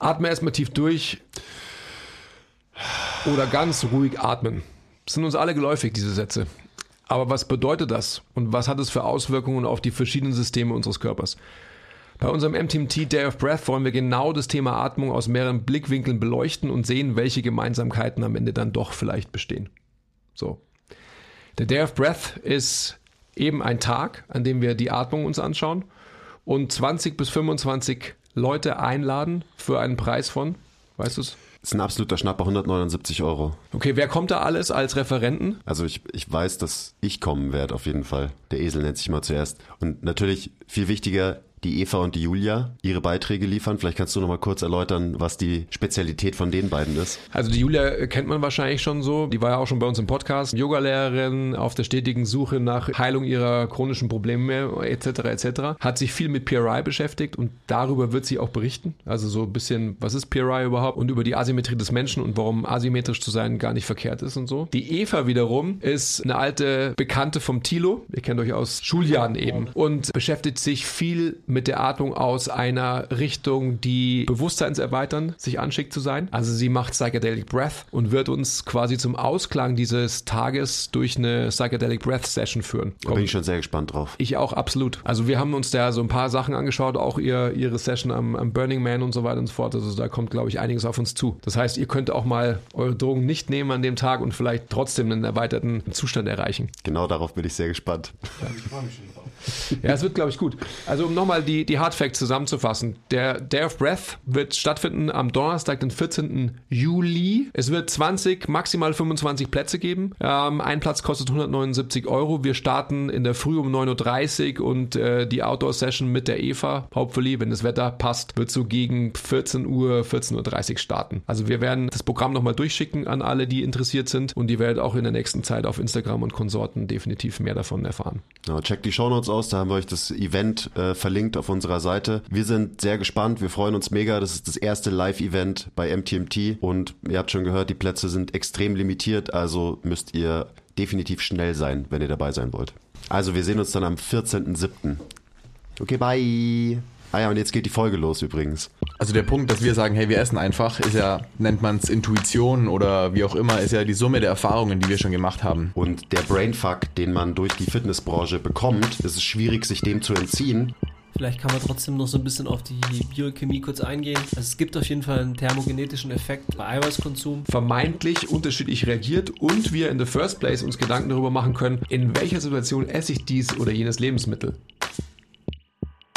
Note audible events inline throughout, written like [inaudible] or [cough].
Atme erstmal tief durch oder ganz ruhig atmen. Sind uns alle geläufig, diese Sätze. Aber was bedeutet das und was hat es für Auswirkungen auf die verschiedenen Systeme unseres Körpers? Bei unserem MTMT Day of Breath wollen wir genau das Thema Atmung aus mehreren Blickwinkeln beleuchten und sehen, welche Gemeinsamkeiten am Ende dann doch vielleicht bestehen. So. Der Day of Breath ist eben ein Tag, an dem wir die Atmung uns anschauen und 20 bis 25 Leute einladen für einen Preis von, weißt du es? Ist ein absoluter Schnapper, 179 Euro. Okay, wer kommt da alles als Referenten? Also ich, ich weiß, dass ich kommen werde, auf jeden Fall. Der Esel nennt sich mal zuerst. Und natürlich viel wichtiger, die Eva und die Julia ihre Beiträge liefern. Vielleicht kannst du noch mal kurz erläutern, was die Spezialität von den beiden ist. Also die Julia kennt man wahrscheinlich schon so. Die war ja auch schon bei uns im Podcast. Yogalehrerin auf der stetigen Suche nach Heilung ihrer chronischen Probleme etc. etc. Hat sich viel mit PRI beschäftigt und darüber wird sie auch berichten. Also so ein bisschen, was ist PRI überhaupt und über die Asymmetrie des Menschen und warum asymmetrisch zu sein gar nicht verkehrt ist und so. Die Eva wiederum ist eine alte Bekannte vom Tilo. Ihr kennt euch aus Schuljahren eben und beschäftigt sich viel mit der Atmung aus einer Richtung, die bewusstseinserweitern sich anschickt zu sein. Also sie macht Psychedelic Breath und wird uns quasi zum Ausklang dieses Tages durch eine Psychedelic Breath Session führen. Da bin ich schon sehr gespannt drauf. Ich auch, absolut. Also wir haben uns da so ein paar Sachen angeschaut, auch ihr, ihre Session am, am Burning Man und so weiter und so fort. Also da kommt, glaube ich, einiges auf uns zu. Das heißt, ihr könnt auch mal eure Drogen nicht nehmen an dem Tag und vielleicht trotzdem einen erweiterten Zustand erreichen. Genau darauf bin ich sehr gespannt. Ja, ich freue mich schon. Ja, es wird, glaube ich, gut. Also um nochmal die, die Hard Facts zusammenzufassen. Der Day of Breath wird stattfinden am Donnerstag, den 14. Juli. Es wird 20, maximal 25 Plätze geben. Ähm, ein Platz kostet 179 Euro. Wir starten in der Früh um 9.30 Uhr und äh, die Outdoor-Session mit der Eva, hopefully, wenn das Wetter passt, wird so gegen 14 Uhr, 14.30 Uhr starten. Also wir werden das Programm nochmal durchschicken an alle, die interessiert sind und die werdet auch in der nächsten Zeit auf Instagram und Konsorten definitiv mehr davon erfahren. Ja, check die Shownotes aus, da haben wir euch das Event äh, verlinkt auf unserer Seite. Wir sind sehr gespannt, wir freuen uns mega. Das ist das erste Live-Event bei MTMT und ihr habt schon gehört, die Plätze sind extrem limitiert, also müsst ihr definitiv schnell sein, wenn ihr dabei sein wollt. Also wir sehen uns dann am 14.07. Okay, bye. Ah ja, und jetzt geht die Folge los übrigens. Also der Punkt, dass wir sagen, hey, wir essen einfach, ist ja, nennt man es Intuition oder wie auch immer, ist ja die Summe der Erfahrungen, die wir schon gemacht haben. Und der Brainfuck, den man durch die Fitnessbranche bekommt, ist es schwierig, sich dem zu entziehen. Vielleicht kann man trotzdem noch so ein bisschen auf die Biochemie kurz eingehen. Also es gibt auf jeden Fall einen thermogenetischen Effekt bei Eiweißkonsum. Vermeintlich unterschiedlich reagiert und wir in the first place uns Gedanken darüber machen können, in welcher Situation esse ich dies oder jenes Lebensmittel.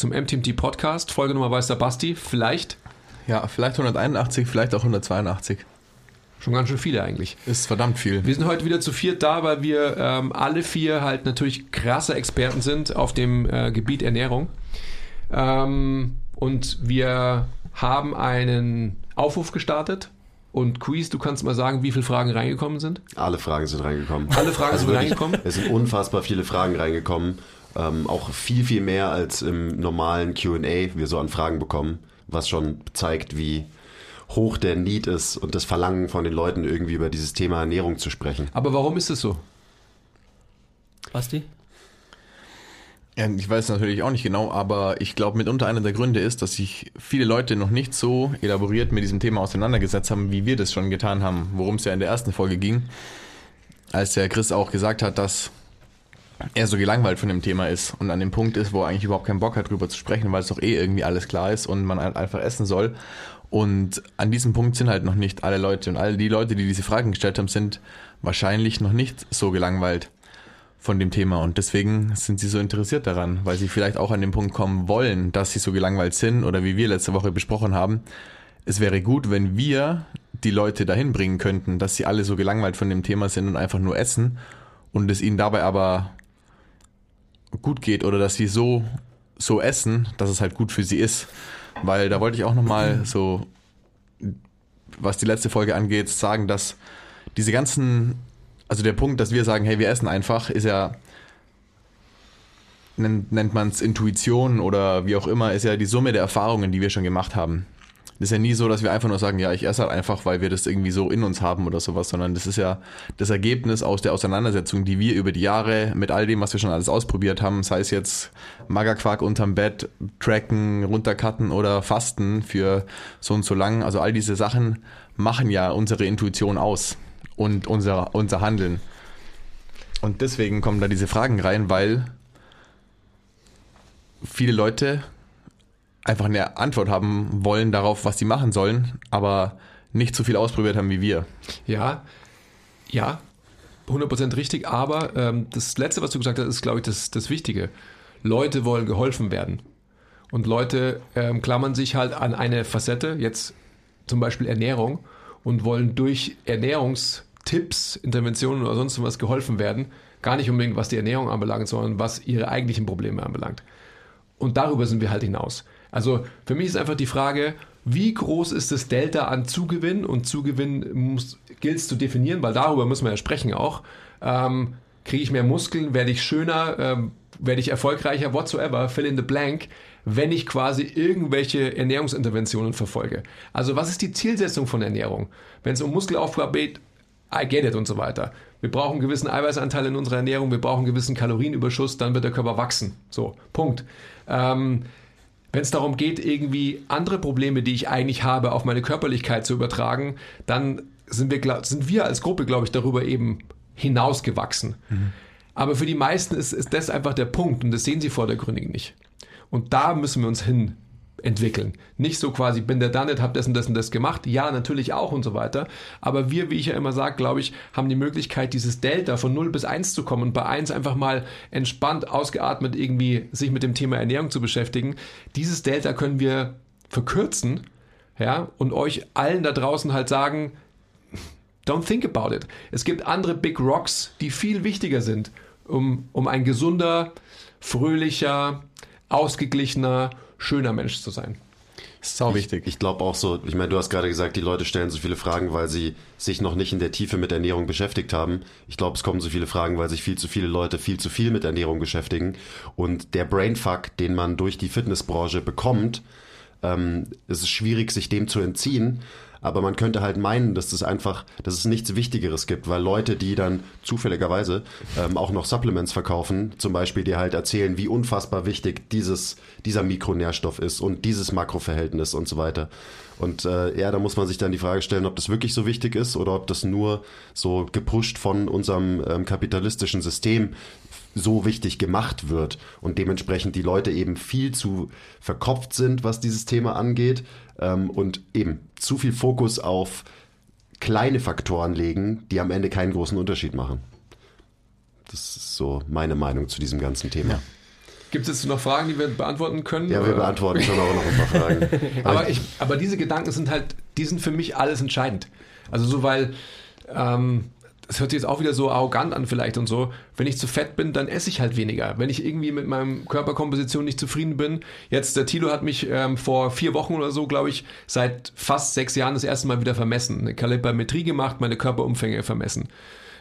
zum MTMT Podcast. Folge Nummer weiß der Basti. Vielleicht. Ja, vielleicht 181, vielleicht auch 182. Schon ganz schön viele eigentlich. Ist verdammt viel. Wir sind heute wieder zu viert da, weil wir ähm, alle vier halt natürlich krasse Experten sind auf dem äh, Gebiet Ernährung. Ähm, und wir haben einen Aufruf gestartet. Und Quiz, du kannst mal sagen, wie viele Fragen reingekommen sind? Alle Fragen sind reingekommen. Alle Fragen also sind wirklich, reingekommen? Es sind unfassbar viele Fragen reingekommen. Ähm, auch viel, viel mehr als im normalen QA wir so an Fragen bekommen, was schon zeigt, wie hoch der Need ist und das Verlangen von den Leuten, irgendwie über dieses Thema Ernährung zu sprechen. Aber warum ist es so? Basti? Ja, ich weiß natürlich auch nicht genau, aber ich glaube, mitunter einer der Gründe ist, dass sich viele Leute noch nicht so elaboriert mit diesem Thema auseinandergesetzt haben, wie wir das schon getan haben, worum es ja in der ersten Folge ging. Als der Chris auch gesagt hat, dass er so gelangweilt von dem Thema ist und an dem Punkt ist, wo er eigentlich überhaupt keinen Bock hat, drüber zu sprechen, weil es doch eh irgendwie alles klar ist und man halt einfach essen soll. Und an diesem Punkt sind halt noch nicht alle Leute und all die Leute, die diese Fragen gestellt haben, sind wahrscheinlich noch nicht so gelangweilt von dem Thema und deswegen sind sie so interessiert daran, weil sie vielleicht auch an den Punkt kommen wollen, dass sie so gelangweilt sind oder wie wir letzte Woche besprochen haben. Es wäre gut, wenn wir die Leute dahin bringen könnten, dass sie alle so gelangweilt von dem Thema sind und einfach nur essen und es ihnen dabei aber gut geht oder dass sie so so essen, dass es halt gut für sie ist, weil da wollte ich auch noch mal so was die letzte Folge angeht sagen, dass diese ganzen also der Punkt, dass wir sagen, hey, wir essen einfach, ist ja, nennt, nennt man es Intuition oder wie auch immer, ist ja die Summe der Erfahrungen, die wir schon gemacht haben. Das ist ja nie so, dass wir einfach nur sagen, ja, ich esse halt einfach, weil wir das irgendwie so in uns haben oder sowas, sondern das ist ja das Ergebnis aus der Auseinandersetzung, die wir über die Jahre mit all dem, was wir schon alles ausprobiert haben, sei es jetzt Magerquark unterm Bett, Tracken, runtercutten oder Fasten für so und so lang. Also all diese Sachen machen ja unsere Intuition aus und unser, unser Handeln. Und deswegen kommen da diese Fragen rein, weil viele Leute einfach eine Antwort haben wollen darauf, was sie machen sollen, aber nicht so viel ausprobiert haben wie wir. Ja, ja, 100% richtig, aber ähm, das Letzte, was du gesagt hast, ist, glaube ich, das, das Wichtige. Leute wollen geholfen werden. Und Leute ähm, klammern sich halt an eine Facette, jetzt zum Beispiel Ernährung, und wollen durch Ernährungs- Tipps, Interventionen oder sonst was geholfen werden. Gar nicht unbedingt, was die Ernährung anbelangt, sondern was ihre eigentlichen Probleme anbelangt. Und darüber sind wir halt hinaus. Also für mich ist einfach die Frage, wie groß ist das Delta an Zugewinn? Und Zugewinn gilt es zu definieren, weil darüber müssen wir ja sprechen auch. Ähm, Kriege ich mehr Muskeln? Werde ich schöner? Ähm, werde ich erfolgreicher? Whatsoever, fill in the blank, wenn ich quasi irgendwelche Ernährungsinterventionen verfolge. Also was ist die Zielsetzung von Ernährung? Wenn es um Muskelaufbau geht, I get it und so weiter. Wir brauchen einen gewissen Eiweißanteil in unserer Ernährung, wir brauchen einen gewissen Kalorienüberschuss, dann wird der Körper wachsen. So, Punkt. Ähm, wenn es darum geht, irgendwie andere Probleme, die ich eigentlich habe, auf meine Körperlichkeit zu übertragen, dann sind wir, sind wir als Gruppe, glaube ich, darüber eben hinausgewachsen. Mhm. Aber für die meisten ist, ist das einfach der Punkt und das sehen sie vordergründig nicht. Und da müssen wir uns hin entwickeln. Nicht so quasi, bin der done it, hab das und das und das gemacht. Ja, natürlich auch und so weiter. Aber wir, wie ich ja immer sage, glaube ich, haben die Möglichkeit, dieses Delta von 0 bis 1 zu kommen und bei 1 einfach mal entspannt, ausgeatmet irgendwie sich mit dem Thema Ernährung zu beschäftigen. Dieses Delta können wir verkürzen, ja, und euch allen da draußen halt sagen, don't think about it. Es gibt andere Big Rocks, die viel wichtiger sind, um, um ein gesunder, fröhlicher, ausgeglichener, schöner Mensch zu sein. Ist sau wichtig. Ich, ich glaube auch so, ich meine, du hast gerade gesagt, die Leute stellen so viele Fragen, weil sie sich noch nicht in der Tiefe mit Ernährung beschäftigt haben. Ich glaube, es kommen so viele Fragen, weil sich viel zu viele Leute viel zu viel mit Ernährung beschäftigen. Und der Brainfuck, den man durch die Fitnessbranche bekommt, ähm, es ist schwierig, sich dem zu entziehen. Aber man könnte halt meinen, dass es einfach, dass es nichts Wichtigeres gibt, weil Leute, die dann zufälligerweise ähm, auch noch Supplements verkaufen, zum Beispiel, die halt erzählen, wie unfassbar wichtig dieses, dieser Mikronährstoff ist und dieses Makroverhältnis und so weiter. Und äh, ja, da muss man sich dann die Frage stellen, ob das wirklich so wichtig ist oder ob das nur so gepusht von unserem ähm, kapitalistischen System so wichtig gemacht wird und dementsprechend die Leute eben viel zu verkopft sind, was dieses Thema angeht ähm, und eben zu viel Fokus auf kleine Faktoren legen, die am Ende keinen großen Unterschied machen. Das ist so meine Meinung zu diesem ganzen Thema. Ja. Gibt es jetzt noch Fragen, die wir beantworten können? Ja, wir beantworten schon auch noch ein paar [laughs] Fragen. aber, ich, aber diese Gedanken sind halt, die sind für mich alles entscheidend. Also so, weil ähm, das hört sich jetzt auch wieder so arrogant an vielleicht und so, wenn ich zu fett bin, dann esse ich halt weniger. Wenn ich irgendwie mit meinem Körperkomposition nicht zufrieden bin, jetzt der Tilo hat mich ähm, vor vier Wochen oder so, glaube ich, seit fast sechs Jahren das erste Mal wieder vermessen. Eine Kalibermetrie gemacht, meine Körperumfänge vermessen.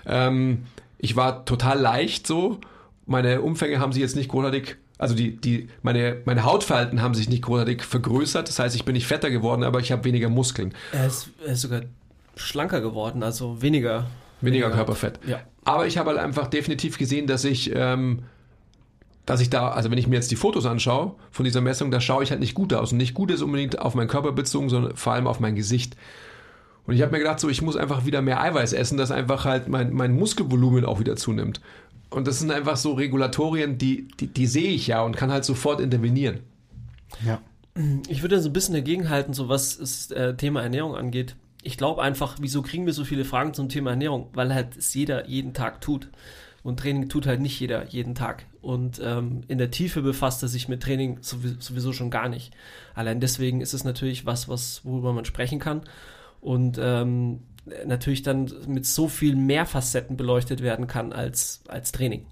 Ähm, ich war total leicht so, meine Umfänge haben sich jetzt nicht großartig also die, die, meine, meine Hautfalten haben sich nicht großartig vergrößert. Das heißt, ich bin nicht fetter geworden, aber ich habe weniger Muskeln. Er ist, er ist sogar schlanker geworden, also weniger Weniger Körperfett. Ja. Aber ich habe halt einfach definitiv gesehen, dass ich, ähm, dass ich da, also wenn ich mir jetzt die Fotos anschaue von dieser Messung, da schaue ich halt nicht gut aus. Und nicht gut ist unbedingt auf meinen Körper bezogen, sondern vor allem auf mein Gesicht. Und ich habe mir gedacht, so, ich muss einfach wieder mehr Eiweiß essen, dass einfach halt mein, mein Muskelvolumen auch wieder zunimmt. Und das sind einfach so Regulatorien, die, die, die sehe ich ja und kann halt sofort intervenieren. Ja. Ich würde so ein bisschen dagegenhalten, so was das äh, Thema Ernährung angeht ich glaube einfach, wieso kriegen wir so viele Fragen zum Thema Ernährung? Weil halt es jeder jeden Tag tut. Und Training tut halt nicht jeder jeden Tag. Und ähm, in der Tiefe befasst er sich mit Training sowieso schon gar nicht. Allein deswegen ist es natürlich was, was worüber man sprechen kann. Und ähm, natürlich dann mit so viel mehr Facetten beleuchtet werden kann als, als Training.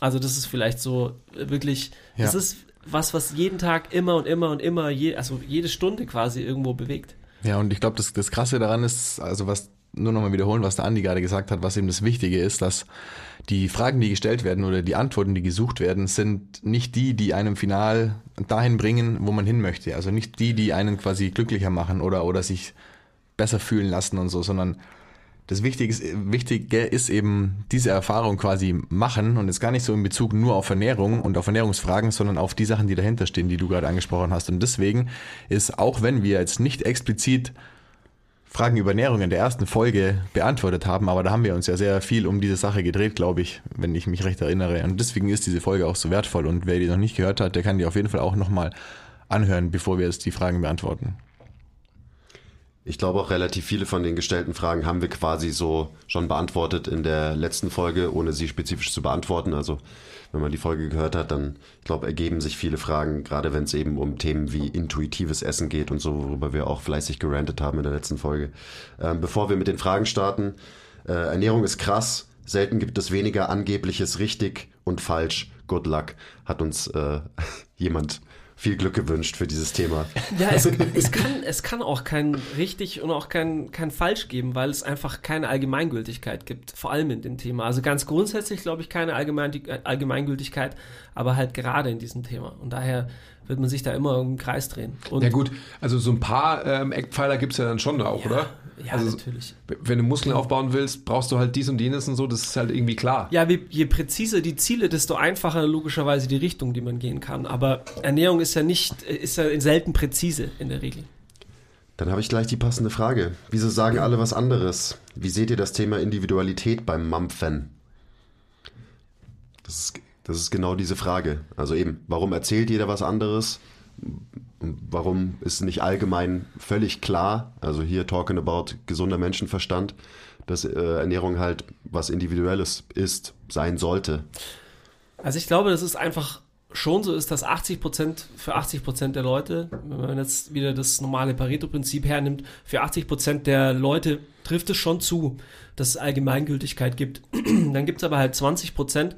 Also das ist vielleicht so wirklich, ja. das ist was, was jeden Tag immer und immer und immer, je, also jede Stunde quasi irgendwo bewegt. Ja, und ich glaube, das, das Krasse daran ist, also was, nur nochmal wiederholen, was der Andi gerade gesagt hat, was eben das Wichtige ist, dass die Fragen, die gestellt werden oder die Antworten, die gesucht werden, sind nicht die, die einem final dahin bringen, wo man hin möchte. Also nicht die, die einen quasi glücklicher machen oder, oder sich besser fühlen lassen und so, sondern das Wichtige ist, ist eben diese Erfahrung quasi machen und jetzt gar nicht so in Bezug nur auf Ernährung und auf Ernährungsfragen, sondern auf die Sachen, die dahinter stehen, die du gerade angesprochen hast. Und deswegen ist, auch wenn wir jetzt nicht explizit Fragen über Ernährung in der ersten Folge beantwortet haben, aber da haben wir uns ja sehr viel um diese Sache gedreht, glaube ich, wenn ich mich recht erinnere. Und deswegen ist diese Folge auch so wertvoll. Und wer die noch nicht gehört hat, der kann die auf jeden Fall auch nochmal anhören, bevor wir jetzt die Fragen beantworten. Ich glaube auch relativ viele von den gestellten Fragen haben wir quasi so schon beantwortet in der letzten Folge, ohne sie spezifisch zu beantworten. Also wenn man die Folge gehört hat, dann, ich glaube, ergeben sich viele Fragen, gerade wenn es eben um Themen wie intuitives Essen geht und so, worüber wir auch fleißig gerantet haben in der letzten Folge. Ähm, bevor wir mit den Fragen starten, äh, Ernährung ist krass, selten gibt es weniger angebliches richtig und falsch. Good luck, hat uns äh, [laughs] jemand viel Glück gewünscht für dieses Thema. Ja, es, es, kann, es kann auch kein richtig und auch kein, kein falsch geben, weil es einfach keine Allgemeingültigkeit gibt, vor allem in dem Thema. Also ganz grundsätzlich glaube ich keine Allgemein, Allgemeingültigkeit, aber halt gerade in diesem Thema. Und daher wird man sich da immer im Kreis drehen. Und ja gut, also so ein paar ähm, Eckpfeiler gibt es ja dann schon auch, ja, oder? Ja, also, natürlich. Wenn du Muskeln aufbauen willst, brauchst du halt dies und jenes und so, das ist halt irgendwie klar. Ja, wie, je präziser die Ziele, desto einfacher logischerweise die Richtung, die man gehen kann. Aber Ernährung ist ja nicht, ist ja selten präzise in der Regel. Dann habe ich gleich die passende Frage. Wieso sagen alle was anderes? Wie seht ihr das Thema Individualität beim Mampfen? Das ist das ist genau diese Frage. Also eben, warum erzählt jeder was anderes? Warum ist nicht allgemein völlig klar, also hier talking about gesunder Menschenverstand, dass äh, Ernährung halt was Individuelles ist, sein sollte? Also ich glaube, das ist einfach schon so ist, dass 80 Prozent für 80 Prozent der Leute, wenn man jetzt wieder das normale Pareto-Prinzip hernimmt, für 80 Prozent der Leute trifft es schon zu, dass es Allgemeingültigkeit gibt. [clears throat] Dann gibt es aber halt 20 Prozent,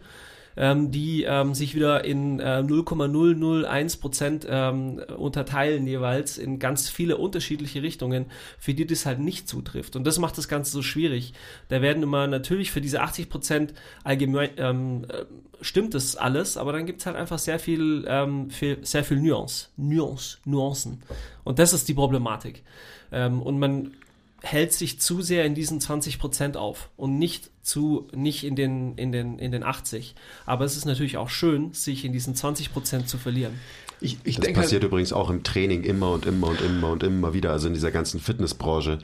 ähm, die ähm, sich wieder in äh, 0,001 Prozent ähm, unterteilen jeweils in ganz viele unterschiedliche Richtungen, für die das halt nicht zutrifft. Und das macht das Ganze so schwierig. Da werden immer natürlich für diese 80 Prozent allgemein ähm, äh, stimmt das alles, aber dann gibt es halt einfach sehr viel, ähm, viel, sehr viel Nuance, Nuance, Nuancen. Und das ist die Problematik. Ähm, und man hält sich zu sehr in diesen 20 Prozent auf und nicht zu, nicht in den, in den, in den 80. Aber es ist natürlich auch schön, sich in diesen 20 Prozent zu verlieren. Ich, ich das denke passiert halt, übrigens auch im Training immer und immer und immer und immer wieder, also in dieser ganzen Fitnessbranche.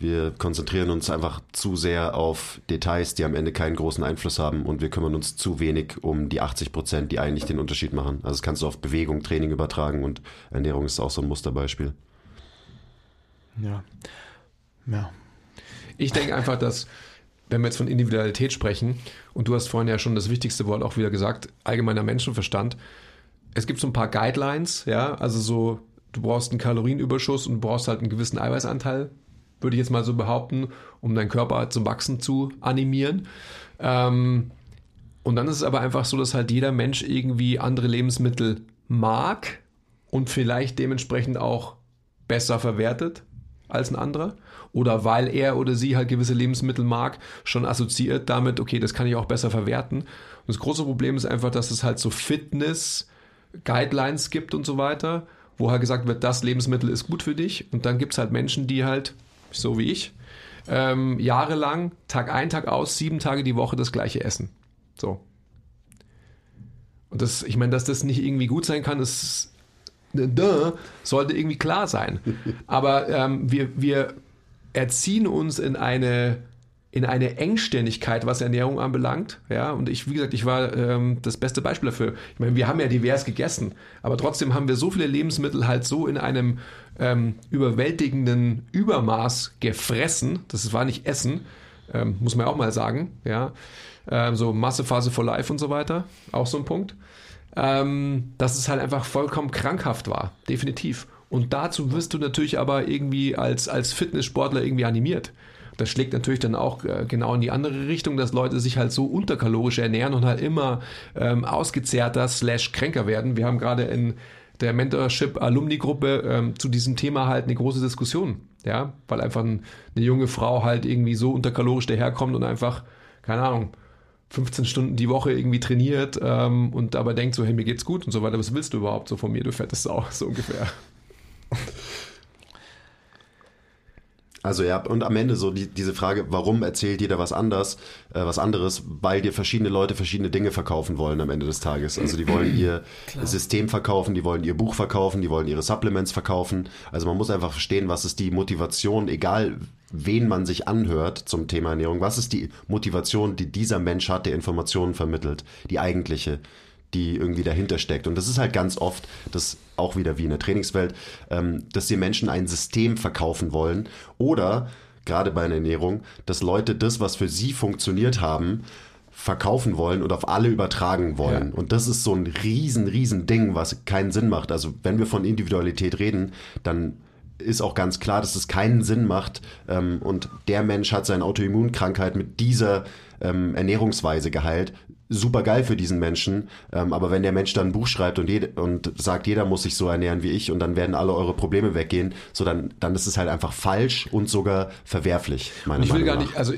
Wir konzentrieren uns einfach zu sehr auf Details, die am Ende keinen großen Einfluss haben und wir kümmern uns zu wenig um die 80 Prozent, die eigentlich den Unterschied machen. Also das kannst du auf Bewegung, Training übertragen und Ernährung ist auch so ein Musterbeispiel. Ja. Ja. Ich denke einfach, dass, wenn wir jetzt von Individualität sprechen, und du hast vorhin ja schon das wichtigste Wort auch wieder gesagt, allgemeiner Menschenverstand, es gibt so ein paar Guidelines, ja, also so, du brauchst einen Kalorienüberschuss und du brauchst halt einen gewissen Eiweißanteil, würde ich jetzt mal so behaupten, um deinen Körper zum Wachsen zu animieren. Ähm, und dann ist es aber einfach so, dass halt jeder Mensch irgendwie andere Lebensmittel mag und vielleicht dementsprechend auch besser verwertet als ein anderer oder weil er oder sie halt gewisse Lebensmittel mag, schon assoziiert damit, okay, das kann ich auch besser verwerten. Und das große Problem ist einfach, dass es halt so Fitness-Guidelines gibt und so weiter, wo halt gesagt wird, das Lebensmittel ist gut für dich. Und dann gibt es halt Menschen, die halt, so wie ich, ähm, jahrelang, Tag ein, Tag aus, sieben Tage die Woche das gleiche essen. So. Und das, ich meine, dass das nicht irgendwie gut sein kann, ist, duh, sollte irgendwie klar sein. [laughs] Aber ähm, wir, wir erziehen uns in eine in eine Engständigkeit, was Ernährung anbelangt. Ja, und ich, wie gesagt, ich war ähm, das beste Beispiel dafür. Ich meine, wir haben ja divers gegessen, aber trotzdem haben wir so viele Lebensmittel halt so in einem ähm, überwältigenden Übermaß gefressen. Das war nicht Essen, Ähm, muss man auch mal sagen, ja. Ähm, so Massephase for Life und so weiter, auch so ein Punkt. Ähm, dass es halt einfach vollkommen krankhaft war, definitiv. Und dazu wirst du natürlich aber irgendwie als, als Fitnesssportler irgendwie animiert. Das schlägt natürlich dann auch äh, genau in die andere Richtung, dass Leute sich halt so unterkalorisch ernähren und halt immer ähm, ausgezehrter slash kränker werden. Wir haben gerade in der Mentorship Alumni Gruppe ähm, zu diesem Thema halt eine große Diskussion. Ja, weil einfach ein, eine junge Frau halt irgendwie so unterkalorisch daherkommt und einfach, keine Ahnung, 15 Stunden die Woche irgendwie trainiert ähm, und aber denkt so, hey, mir geht's gut und so weiter. Was willst du überhaupt so von mir, du fettes Sau, [laughs] so ungefähr. Also ja, und am Ende so die, diese Frage, warum erzählt jeder was anders, äh, was anderes, weil dir verschiedene Leute verschiedene Dinge verkaufen wollen am Ende des Tages. Also die wollen ihr [clears throat] Klar. System verkaufen, die wollen ihr Buch verkaufen, die wollen ihre Supplements verkaufen. Also man muss einfach verstehen, was ist die Motivation, egal wen man sich anhört zum Thema Ernährung, was ist die Motivation, die dieser Mensch hat, der Informationen vermittelt, die eigentliche die irgendwie dahinter steckt. Und das ist halt ganz oft, das auch wieder wie in der Trainingswelt, ähm, dass die Menschen ein System verkaufen wollen oder gerade bei einer Ernährung, dass Leute das, was für sie funktioniert haben, verkaufen wollen und auf alle übertragen wollen. Ja. Und das ist so ein riesen, riesen Ding, was keinen Sinn macht. Also wenn wir von Individualität reden, dann ist auch ganz klar, dass es keinen Sinn macht. Ähm, und der Mensch hat seine Autoimmunkrankheit mit dieser ähm, Ernährungsweise geheilt super geil für diesen Menschen. Ähm, aber wenn der Mensch dann ein Buch schreibt und, jede, und sagt, jeder muss sich so ernähren wie ich und dann werden alle eure Probleme weggehen, so dann, dann ist es halt einfach falsch und sogar verwerflich. Meine ich will Meinung gar nicht, also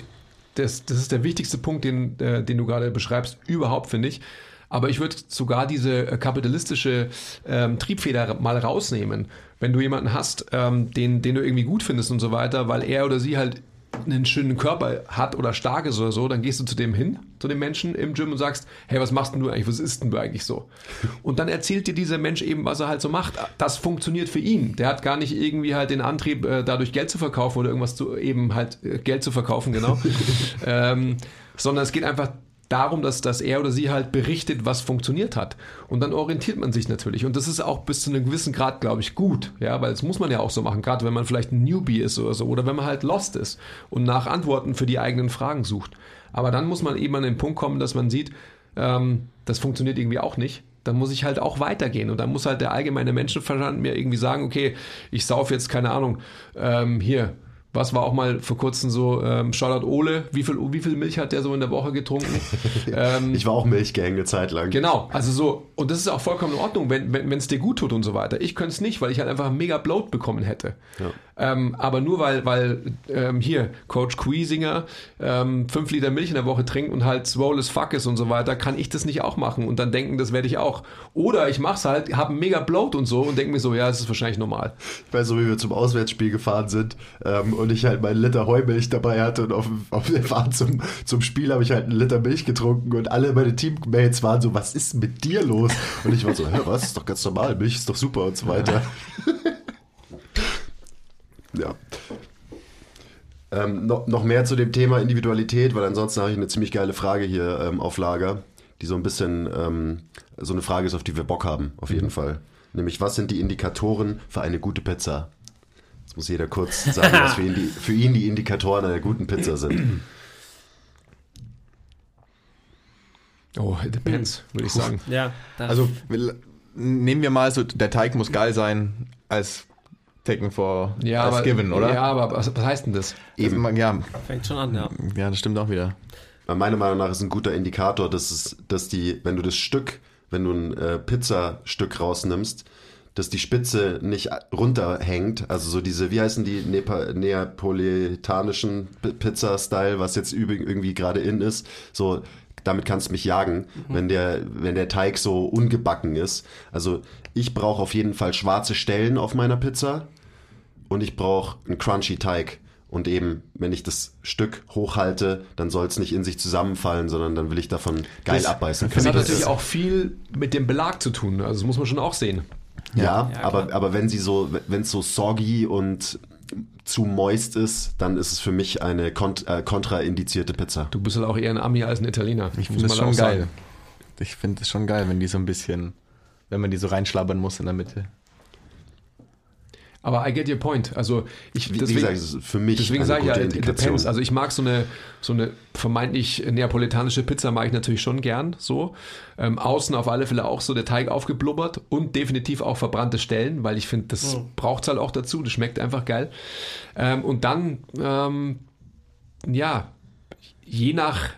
das, das ist der wichtigste Punkt, den, äh, den du gerade beschreibst, überhaupt, finde ich. Aber ich würde sogar diese äh, kapitalistische ähm, Triebfeder mal rausnehmen. Wenn du jemanden hast, ähm, den, den du irgendwie gut findest und so weiter, weil er oder sie halt einen schönen Körper hat oder stark ist oder so, dann gehst du zu dem hin, zu dem Menschen im Gym und sagst, hey, was machst denn du eigentlich, was isst denn du eigentlich so? [laughs] Und dann erzählt dir dieser Mensch eben, was er halt so macht. Das funktioniert für ihn. Der hat gar nicht irgendwie halt den Antrieb, äh, dadurch Geld zu verkaufen oder irgendwas zu, eben halt äh, Geld zu verkaufen, genau. [laughs] ähm, sondern es geht einfach darum, dass, dass er oder sie halt berichtet, was funktioniert hat. Und dann orientiert man sich natürlich. Und das ist auch bis zu einem gewissen Grad, glaube ich, gut. Ja, weil das muss man ja auch so machen, gerade wenn man vielleicht ein Newbie ist oder so, oder wenn man halt lost ist und nach Antworten für die eigenen Fragen sucht. Aber dann muss man eben an den Punkt kommen, dass man sieht, ähm, das funktioniert irgendwie auch nicht dann muss ich halt auch weitergehen. Und dann muss halt der allgemeine Menschenverstand mir irgendwie sagen, okay, ich sauf jetzt, keine Ahnung, ähm, hier was war auch mal vor kurzem so, ähm, Shoutout Ole, wie viel, wie viel Milch hat der so in der Woche getrunken? [laughs] ähm, ich war auch Milchgang eine Zeit lang. Genau, also so, und das ist auch vollkommen in Ordnung, wenn es wenn, dir gut tut und so weiter. Ich könnte es nicht, weil ich halt einfach mega Bloat bekommen hätte. Ja. Ähm, aber nur weil, weil ähm, hier Coach Quiesinger ähm, fünf Liter Milch in der Woche trinkt und halt swole as fuck ist und so weiter, kann ich das nicht auch machen und dann denken, das werde ich auch. Oder ich mache es halt, habe einen mega Bloat und so und denke mir so, ja, es ist wahrscheinlich normal. Ich weiß so, wie wir zum Auswärtsspiel gefahren sind ähm, und ich halt meinen Liter Heumilch dabei hatte und auf, auf der Fahrt zum, zum Spiel habe ich halt einen Liter Milch getrunken und alle meine Teammates waren so, was ist mit dir los? Und ich war so, hä, was, ist doch ganz normal, Milch ist doch super und so weiter. Ja. Ähm, noch, noch mehr zu dem Thema Individualität, weil ansonsten habe ich eine ziemlich geile Frage hier ähm, auf Lager, die so ein bisschen ähm, so eine Frage ist, auf die wir Bock haben, auf jeden mhm. Fall. Nämlich, was sind die Indikatoren für eine gute Pizza? Jetzt muss jeder kurz sagen, was für ihn, die, für ihn die Indikatoren einer guten Pizza sind. Oh, it depends, würde ich sagen. Ja. Also nehmen wir mal so, der Teig muss geil sein als taken for ja, as aber, given, oder? Ja, aber was, was heißt denn das? Eben. Also, ja. Fängt schon an, ja. Ja, das stimmt auch wieder. Meiner Meinung nach ist ein guter Indikator, dass, es, dass die, wenn du das Stück, wenn du ein äh, Pizzastück rausnimmst, dass die Spitze nicht runterhängt. Also so diese, wie heißen die Nepa neapolitanischen Pizza-Style, was jetzt irgendwie gerade in ist. So, damit kannst du mich jagen, mhm. wenn der, wenn der Teig so ungebacken ist. Also ich brauche auf jeden Fall schwarze Stellen auf meiner Pizza und ich brauche einen crunchy Teig. Und eben, wenn ich das Stück hochhalte, dann soll es nicht in sich zusammenfallen, sondern dann will ich davon geil das, abbeißen können. Das hat natürlich auch viel mit dem Belag zu tun. Also das muss man schon auch sehen. Ja, ja aber, aber wenn sie so, wenn es so soggy und zu moist ist, dann ist es für mich eine kont äh, kontraindizierte Pizza. Du bist halt auch eher ein Ami als ein Italiener. Ich finde das schon geil. Sagen. Ich finde es schon geil, wenn die so ein bisschen, wenn man die so reinschlabbern muss in der Mitte. Aber I get your point. Also ich Wie, deswegen, wie gesagt, für mich deswegen sage ich ja, it depends. Also ich mag so eine, so eine vermeintlich neapolitanische Pizza mag ich natürlich schon gern. So ähm, außen auf alle Fälle auch so der Teig aufgeblubbert und definitiv auch verbrannte Stellen, weil ich finde, das Oh. braucht es halt auch dazu. Das schmeckt einfach geil. Ähm, und dann ähm, ja je nach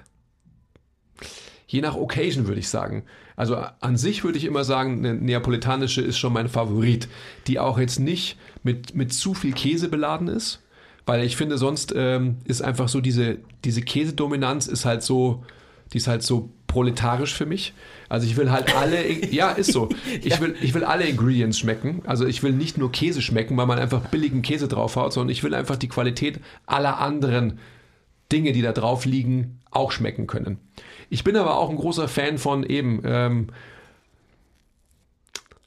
je nach Occasion würde ich sagen. Also an sich würde ich immer sagen, eine neapolitanische ist schon mein Favorit, die auch jetzt nicht mit, mit zu viel Käse beladen ist, weil ich finde, sonst ähm, ist einfach so diese, diese Käsedominanz ist halt so, die ist halt so proletarisch für mich. Also ich will halt alle, [laughs] ja, ist so. Ich will, ich will alle Ingredients schmecken. Also ich will nicht nur Käse schmecken, weil man einfach billigen Käse draufhaut, sondern ich will einfach die Qualität aller anderen Dinge, die da drauf liegen, auch schmecken können. Ich bin aber auch ein großer Fan von eben, ähm,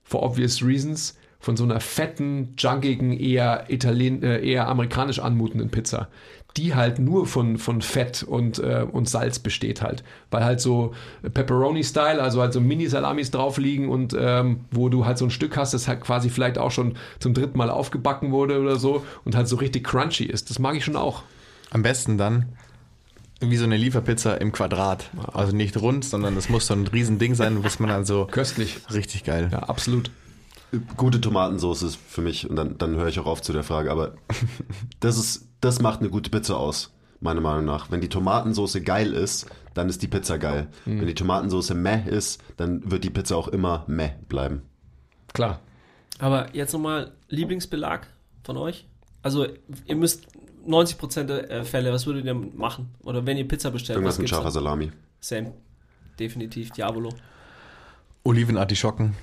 for obvious reasons, von so einer fetten, junkigen, eher, Italien, äh, eher amerikanisch anmutenden Pizza. Die halt nur von, von Fett und, äh, und Salz besteht halt. Weil halt so Pepperoni-Style, also halt so Mini-Salamis drauf liegen und ähm, wo du halt so ein Stück hast, das halt quasi vielleicht auch schon zum dritten Mal aufgebacken wurde oder so und halt so richtig crunchy ist. Das mag ich schon auch. Am besten dann wie so eine Lieferpizza im Quadrat. Also nicht rund, sondern das muss so ein Riesending sein, was man dann so Köstlich. richtig geil. Ja, absolut. Gute Tomatensauce ist für mich, und dann, dann höre ich auch auf zu der Frage, aber das ist, das macht eine gute Pizza aus, meiner Meinung nach. Wenn die Tomatensauce geil ist, dann ist die Pizza geil. Mhm. Wenn die Tomatensauce meh ist, dann wird die Pizza auch immer meh bleiben. Klar. Aber jetzt nochmal Lieblingsbelag von euch? Also ihr müsst 90% der äh, Fälle, was würdet ihr machen? Oder wenn ihr Pizza bestellt, Irgendwas was mit scharfer? Salami. Same. Definitiv Diabolo. Olivenartischocken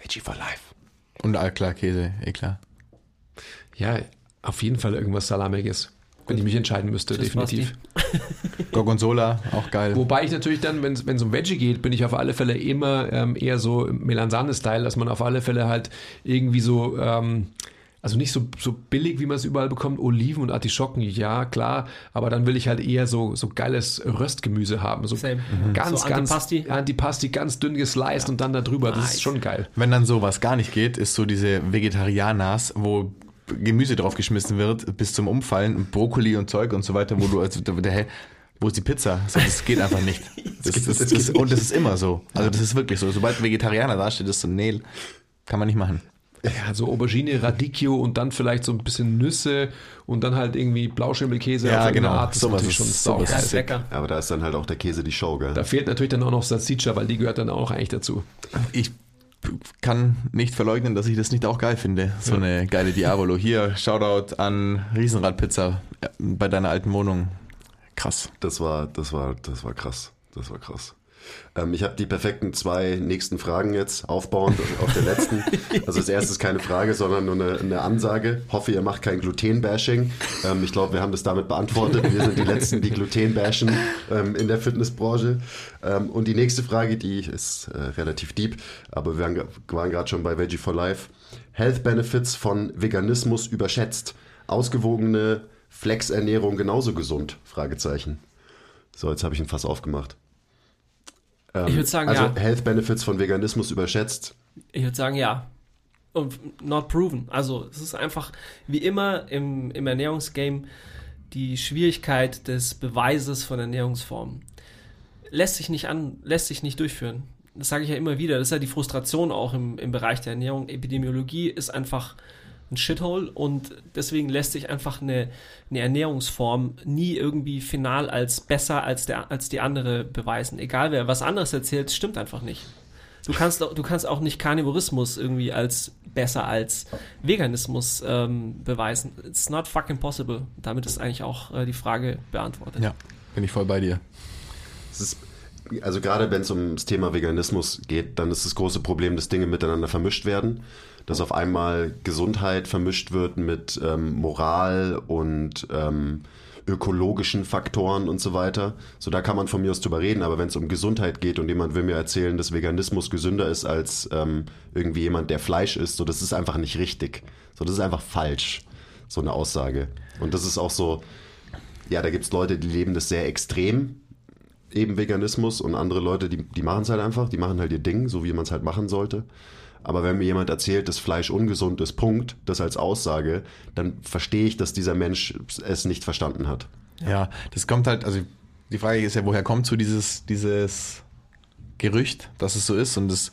Veggie for life. und klar Käse, eh klar. Ja, auf jeden Fall irgendwas Salamiges. Wenn ich mich entscheiden müsste, Tschüss, definitiv. [laughs] [laughs] Gorgonzola, auch geil. Wobei ich natürlich dann, wenn es um Veggie geht, bin ich auf alle Fälle immer ähm, eher so im Melanzane-Style, dass man auf alle Fälle halt irgendwie so, ähm, also nicht so, so billig, wie man es überall bekommt, Oliven und Artischocken, ja, klar, aber dann will ich halt eher so, so geiles Röstgemüse haben. So Same. ganz, So ganz, Antipasti? Antipasti, ganz dünn gesliced und dann da drüber. Das ist schon geil. Wenn dann sowas gar nicht geht, ist so diese Vegetarianers, wo Gemüse draufgeschmissen wird bis zum Umfallen, Brokkoli und Zeug und so weiter, wo du also der, wo ist die Pizza? So, das geht einfach nicht. [laughs] Das, das, das, das, und das ist immer so. Also das ist wirklich so. Sobald Vegetarianer dasteht, ist so, nee, kann man nicht machen. Ja, so Aubergine, Radicchio und dann vielleicht so ein bisschen Nüsse und dann halt irgendwie Blauschimmelkäse Ja, genau. Art. Das natürlich ist- schon. Das ist lecker. Aber da ist dann halt auch der Käse die Show, gell? Da fehlt natürlich dann auch noch Salsiccia, weil die gehört dann auch eigentlich dazu. Ich kann nicht verleugnen, dass ich das nicht auch geil finde. So eine geile Diavolo. Hier, Shoutout an Riesenradpizza äh, bei deiner alten Wohnung. Krass. Das war, das war, das war krass. Das war krass. Ähm, ich habe die perfekten zwei nächsten Fragen jetzt aufbauend auf der letzten. [laughs] Also das erste ist keine Frage, sondern nur eine, eine Ansage. Hoffe, ihr macht kein Gluten-Bashing. Ähm, ich glaube, wir haben das damit beantwortet. Wir sind die Letzten, die Gluten bashen ähm, in der Fitnessbranche. Ähm, und die nächste Frage, die ist äh, relativ deep, aber wir waren, waren gerade schon bei Veggie for Life. Health Benefits von Veganismus überschätzt. Ausgewogene Flex-Ernährung genauso gesund? Fragezeichen. So, jetzt habe ich ein Fass aufgemacht. Ähm, Ich würd sagen, also ja. Health Benefits von Veganismus überschätzt. Ich würde sagen, ja. Und not proven. Also es ist einfach wie immer im, im Ernährungsgame die Schwierigkeit des Beweises von Ernährungsformen. Lässt sich nicht an, lässt sich nicht durchführen. Das sage ich ja immer wieder. Das ist ja die Frustration auch im, im Bereich der Ernährung. Epidemiologie ist einfach ein Shithole und deswegen lässt sich einfach eine, eine Ernährungsform nie irgendwie final als besser als, der, als die andere beweisen. Egal wer was anderes erzählt, stimmt einfach nicht. Du kannst, auch- du kannst auch nicht Karnivorismus irgendwie als besser als Veganismus ähm, beweisen. It's not fucking possible. Damit ist eigentlich auch äh, die Frage beantwortet. Ja, bin ich voll bei dir. Es ist, also gerade wenn es ums Thema Veganismus geht, dann ist das große Problem, dass Dinge miteinander vermischt werden. Dass auf einmal Gesundheit vermischt wird mit ähm, Moral und ähm, ökologischen Faktoren und so weiter. So, da kann man von mir aus drüber reden, aber wenn es um Gesundheit geht und jemand will mir erzählen, dass Veganismus gesünder ist als ähm, irgendwie jemand, der Fleisch isst, so, das ist einfach nicht richtig. So, das ist einfach falsch, so eine Aussage. Und das ist auch so, ja, da gibt es Leute, die leben das sehr extrem, eben Veganismus und andere Leute, die, die machen es halt einfach, die machen halt ihr Ding, so wie man es halt machen sollte. Aber wenn mir jemand erzählt, dass Fleisch ungesund ist, Punkt, das als Aussage, dann verstehe ich, dass dieser Mensch es nicht verstanden hat. Ja, das kommt halt, also die Frage ist ja, woher kommt so dieses, dieses Gerücht, dass es so ist und das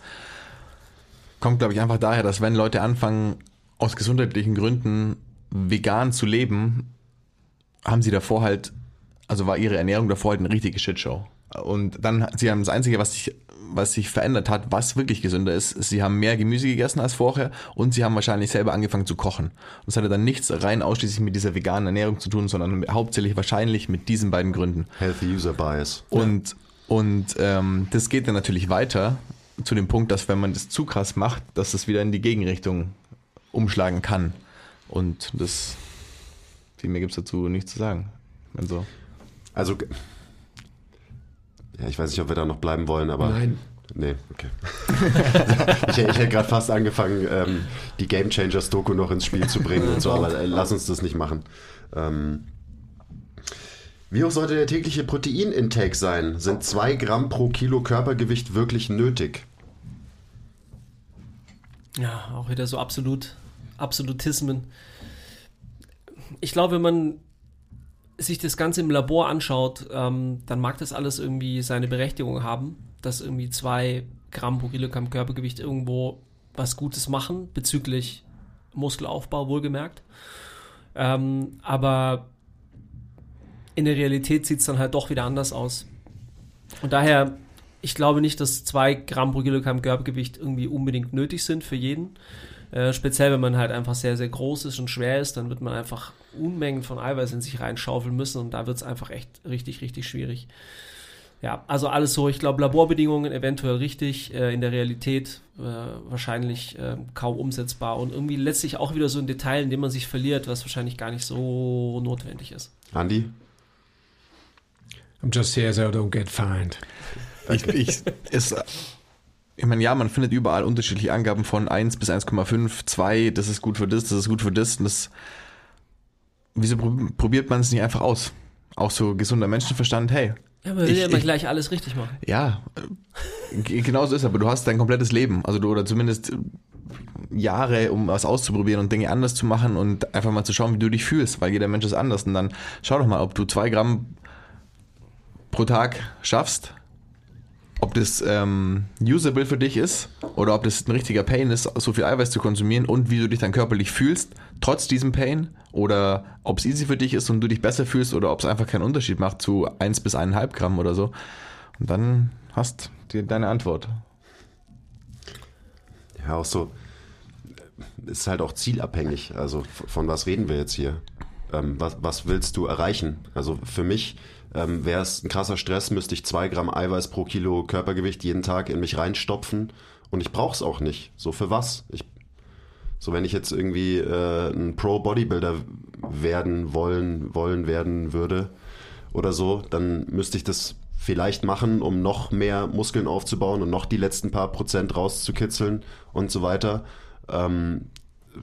kommt, glaube ich, einfach daher, dass wenn Leute anfangen, aus gesundheitlichen Gründen vegan zu leben, haben sie davor halt, also war ihre Ernährung davor halt eine richtige Shitshow. Und dann, sie haben das Einzige, was sich, was sich verändert hat, was wirklich gesünder ist, sie haben mehr Gemüse gegessen als vorher und sie haben wahrscheinlich selber angefangen zu kochen. Und das hatte dann nichts rein ausschließlich mit dieser veganen Ernährung zu tun, sondern hauptsächlich wahrscheinlich mit diesen beiden Gründen. Healthy User Bias. Und, und ähm, das geht dann natürlich weiter zu dem Punkt, dass wenn man das zu krass macht, dass das wieder in die Gegenrichtung umschlagen kann. Und das, viel mehr gibt es dazu nicht zu sagen. Also, Also, ja, ich weiß nicht, ob wir da noch bleiben wollen, aber. Nein. Nee, okay. [laughs] ich, ich hätte gerade fast angefangen, ähm, die Game Changers Doku noch ins Spiel zu bringen und so, aber äh, lass uns das nicht machen. Ähm, wie hoch sollte der tägliche Proteinintake sein? Sind zwei Gramm pro Kilo Körpergewicht wirklich nötig? Ja, auch wieder so absolut, Absolutismen. Ich glaube, wenn man sich das Ganze im Labor anschaut, ähm, dann mag das alles irgendwie seine Berechtigung haben, dass irgendwie zwei Gramm pro Kilogramm Körpergewicht irgendwo was Gutes machen, bezüglich Muskelaufbau wohlgemerkt. Ähm, aber in der Realität sieht es dann halt doch wieder anders aus. Und daher, ich glaube nicht, dass zwei Gramm pro Kilogramm Körpergewicht irgendwie unbedingt nötig sind für jeden. Äh, speziell, wenn man halt einfach sehr, sehr groß ist und schwer ist, dann wird man einfach Unmengen von Eiweiß in sich reinschaufeln müssen und da wird es einfach echt richtig, richtig schwierig. Ja, also alles so, ich glaube, Laborbedingungen eventuell richtig, äh, in der Realität äh, wahrscheinlich äh, kaum umsetzbar und irgendwie letztlich auch wieder so ein Detail, in dem man sich verliert, was wahrscheinlich gar nicht so notwendig ist. Andi? I'm just here so I don't get fined. ich, ich, es, ich meine, ja, man findet überall unterschiedliche Angaben von 1 bis 1,5, 2, das ist gut für das, das ist gut für das. Und das wieso prob- probiert man es nicht einfach aus? Auch so gesunder Menschenverstand, hey, Ja, man will Ich- ja immer ich- gleich alles richtig machen. ja, äh, genau so ist es, aber du hast dein komplettes Leben, also du, oder zumindest äh, Jahre, um was auszuprobieren und Dinge anders zu machen und einfach mal zu schauen, wie du dich fühlst, weil jeder Mensch ist anders. Und dann schau doch mal, ob du zwei Gramm pro Tag schaffst, ob das ähm, usable für dich ist oder ob das ein richtiger Pain ist, so viel Eiweiß zu konsumieren und wie du dich dann körperlich fühlst, trotz diesem Pain oder ob es easy für dich ist und du dich besser fühlst oder ob es einfach keinen Unterschied macht zu 1 bis 1,5 Gramm oder so. Und dann hast du deine Antwort. Ja, auch so. Ist halt auch zielabhängig. Also von was reden wir jetzt hier? Ähm, was, was willst du erreichen? Also für mich ähm, wäre es ein krasser Stress, müsste ich zwei Gramm Eiweiß pro Kilo Körpergewicht jeden Tag in mich reinstopfen und ich brauche es auch nicht. So für was? Ich, so wenn ich jetzt irgendwie äh, ein Pro-Bodybuilder werden wollen, wollen werden würde oder so, dann müsste ich das vielleicht machen, um noch mehr Muskeln aufzubauen und noch die letzten paar Prozent rauszukitzeln und so weiter. Ähm,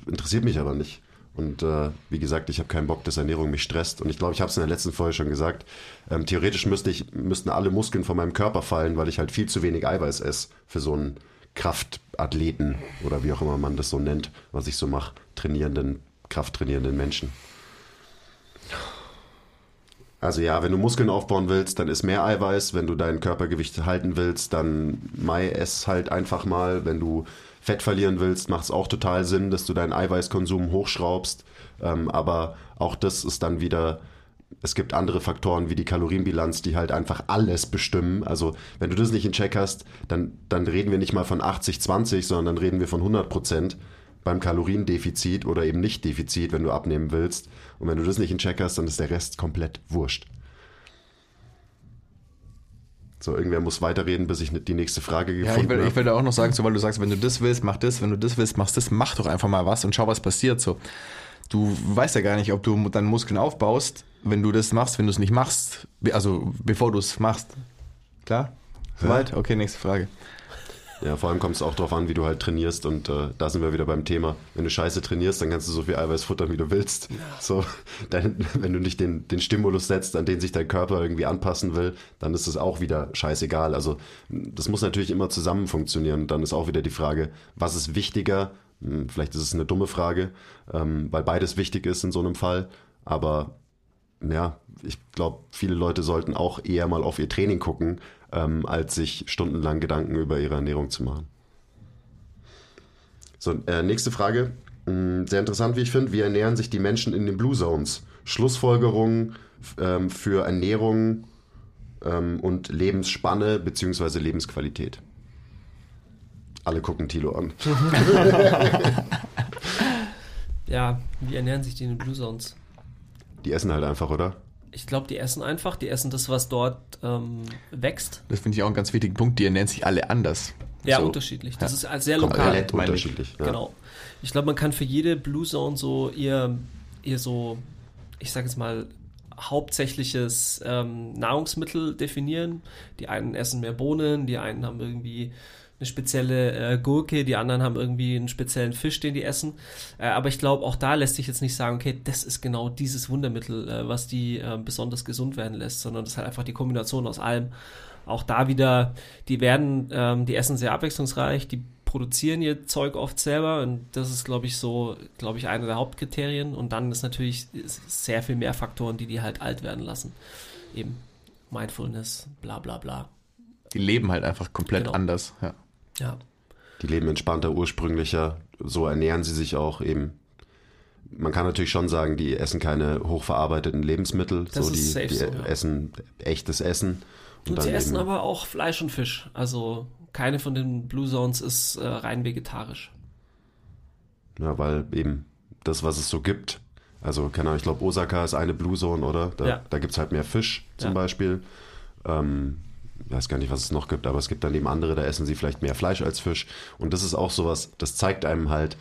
interessiert mich aber nicht. Und äh, wie gesagt, ich habe keinen Bock, dass Ernährung mich stresst. Und ich glaube, ich habe es in der letzten Folge schon gesagt. Ähm, theoretisch müsste ich, müssten alle Muskeln von meinem Körper fallen, weil ich halt viel zu wenig Eiweiß esse für so einen Kraftathleten oder wie auch immer man das so nennt, was ich so mache, trainierenden, krafttrainierenden Menschen. Also ja, wenn du Muskeln aufbauen willst, dann isst mehr Eiweiß. Wenn du dein Körpergewicht halten willst, dann Mai ess halt einfach mal. Wenn du Fett verlieren willst, macht es auch total Sinn, dass du deinen Eiweißkonsum hochschraubst. Ähm, aber auch das ist dann wieder, es gibt andere Faktoren wie die Kalorienbilanz, die halt einfach alles bestimmen. Also wenn du das nicht in Check hast, dann, dann reden wir nicht mal von 80-20, sondern dann reden wir von 100 Prozent beim Kaloriendefizit oder eben nicht Defizit, wenn du abnehmen willst. Und wenn du das nicht in Check hast, dann ist der Rest komplett wurscht. So, irgendwer muss weiterreden, bis ich ne- die nächste Frage Ja, gefunden ich will, habe. ich will da auch noch sagen, so, weil du sagst, wenn du das willst, mach das, wenn du das willst, machst das, mach doch einfach mal was und schau, was passiert. So, du weißt ja gar nicht, ob du dann Muskeln aufbaust, wenn du das machst, wenn du es nicht machst, also bevor du es machst. Klar? Soweit? Okay, nächste Frage. Ja, vor allem kommt es auch darauf an, wie du halt trainierst und äh, da sind wir wieder beim Thema. Wenn du scheiße trainierst, dann kannst du so viel Eiweiß futtern, wie du willst. So, [laughs] dann, wenn du nicht den, den Stimulus setzt, an den sich dein Körper irgendwie anpassen will, dann ist es auch wieder scheißegal. Also das muss natürlich immer zusammen funktionieren. Dann ist auch wieder die Frage, was ist wichtiger? Hm, Vielleicht ist es eine dumme Frage, ähm, weil beides wichtig ist in so einem Fall. Aber ja, ich glaube, viele Leute sollten auch eher mal auf ihr Training gucken, ähm, als sich stundenlang Gedanken über ihre Ernährung zu machen. So, äh, nächste Frage. Hm, Sehr interessant, wie ich finde. Wie ernähren sich die Menschen in den Blue Zones? Schlussfolgerungen ähm, für Ernährung ähm, und Lebensspanne bzw. Lebensqualität. Alle gucken Tilo an. [laughs] Ja, wie ernähren sich die in den Blue Zones? Die essen halt einfach, oder? Ich glaube, die essen einfach, die essen das, was dort ähm, wächst. Das finde ich auch einen ganz wichtigen Punkt. Die ernähren sich alle anders. Ja, So. unterschiedlich. Das Ja. ist sehr lokal. Ich. unterschiedlich. Ja. Genau. Ich glaube, man kann für jede Blue Zone so ihr, ihr so, ich sage jetzt mal, hauptsächliches ähm, Nahrungsmittel definieren. Die einen essen mehr Bohnen, die einen haben irgendwie eine spezielle äh, Gurke, die anderen haben irgendwie einen speziellen Fisch, den die essen. Äh, aber ich glaube, auch da lässt sich jetzt nicht sagen, okay, das ist genau dieses Wundermittel, äh, was die äh, besonders gesund werden lässt, sondern das ist halt einfach die Kombination aus allem. Auch da wieder, die werden, ähm, die essen sehr abwechslungsreich, die produzieren ihr Zeug oft selber und das ist, glaube ich, so, glaube ich, einer der Hauptkriterien. Und dann ist natürlich sehr viel mehr Faktoren, die die halt alt werden lassen. Eben Mindfulness, bla bla bla. Die leben halt einfach komplett Genau. anders. Ja. Ja, Die leben entspannter, ursprünglicher. So ernähren sie sich auch eben. Man kann natürlich schon sagen, die essen keine hochverarbeiteten Lebensmittel. Das so, ist die, die so, ja. essen echtes Essen. Und sie essen aber auch Fleisch und Fisch. Also keine von den Blue Zones ist äh, rein vegetarisch. Ja, weil eben das, was es so gibt. Also, keine Ahnung, ich glaube, Osaka ist eine Blue Zone, oder? Da, Ja. da gibt es halt mehr Fisch zum Ja. Beispiel. Ähm, weiß gar nicht, was es noch gibt, aber es gibt dann eben andere, da essen sie vielleicht mehr Fleisch als Fisch. Und das ist auch sowas, das zeigt einem halt,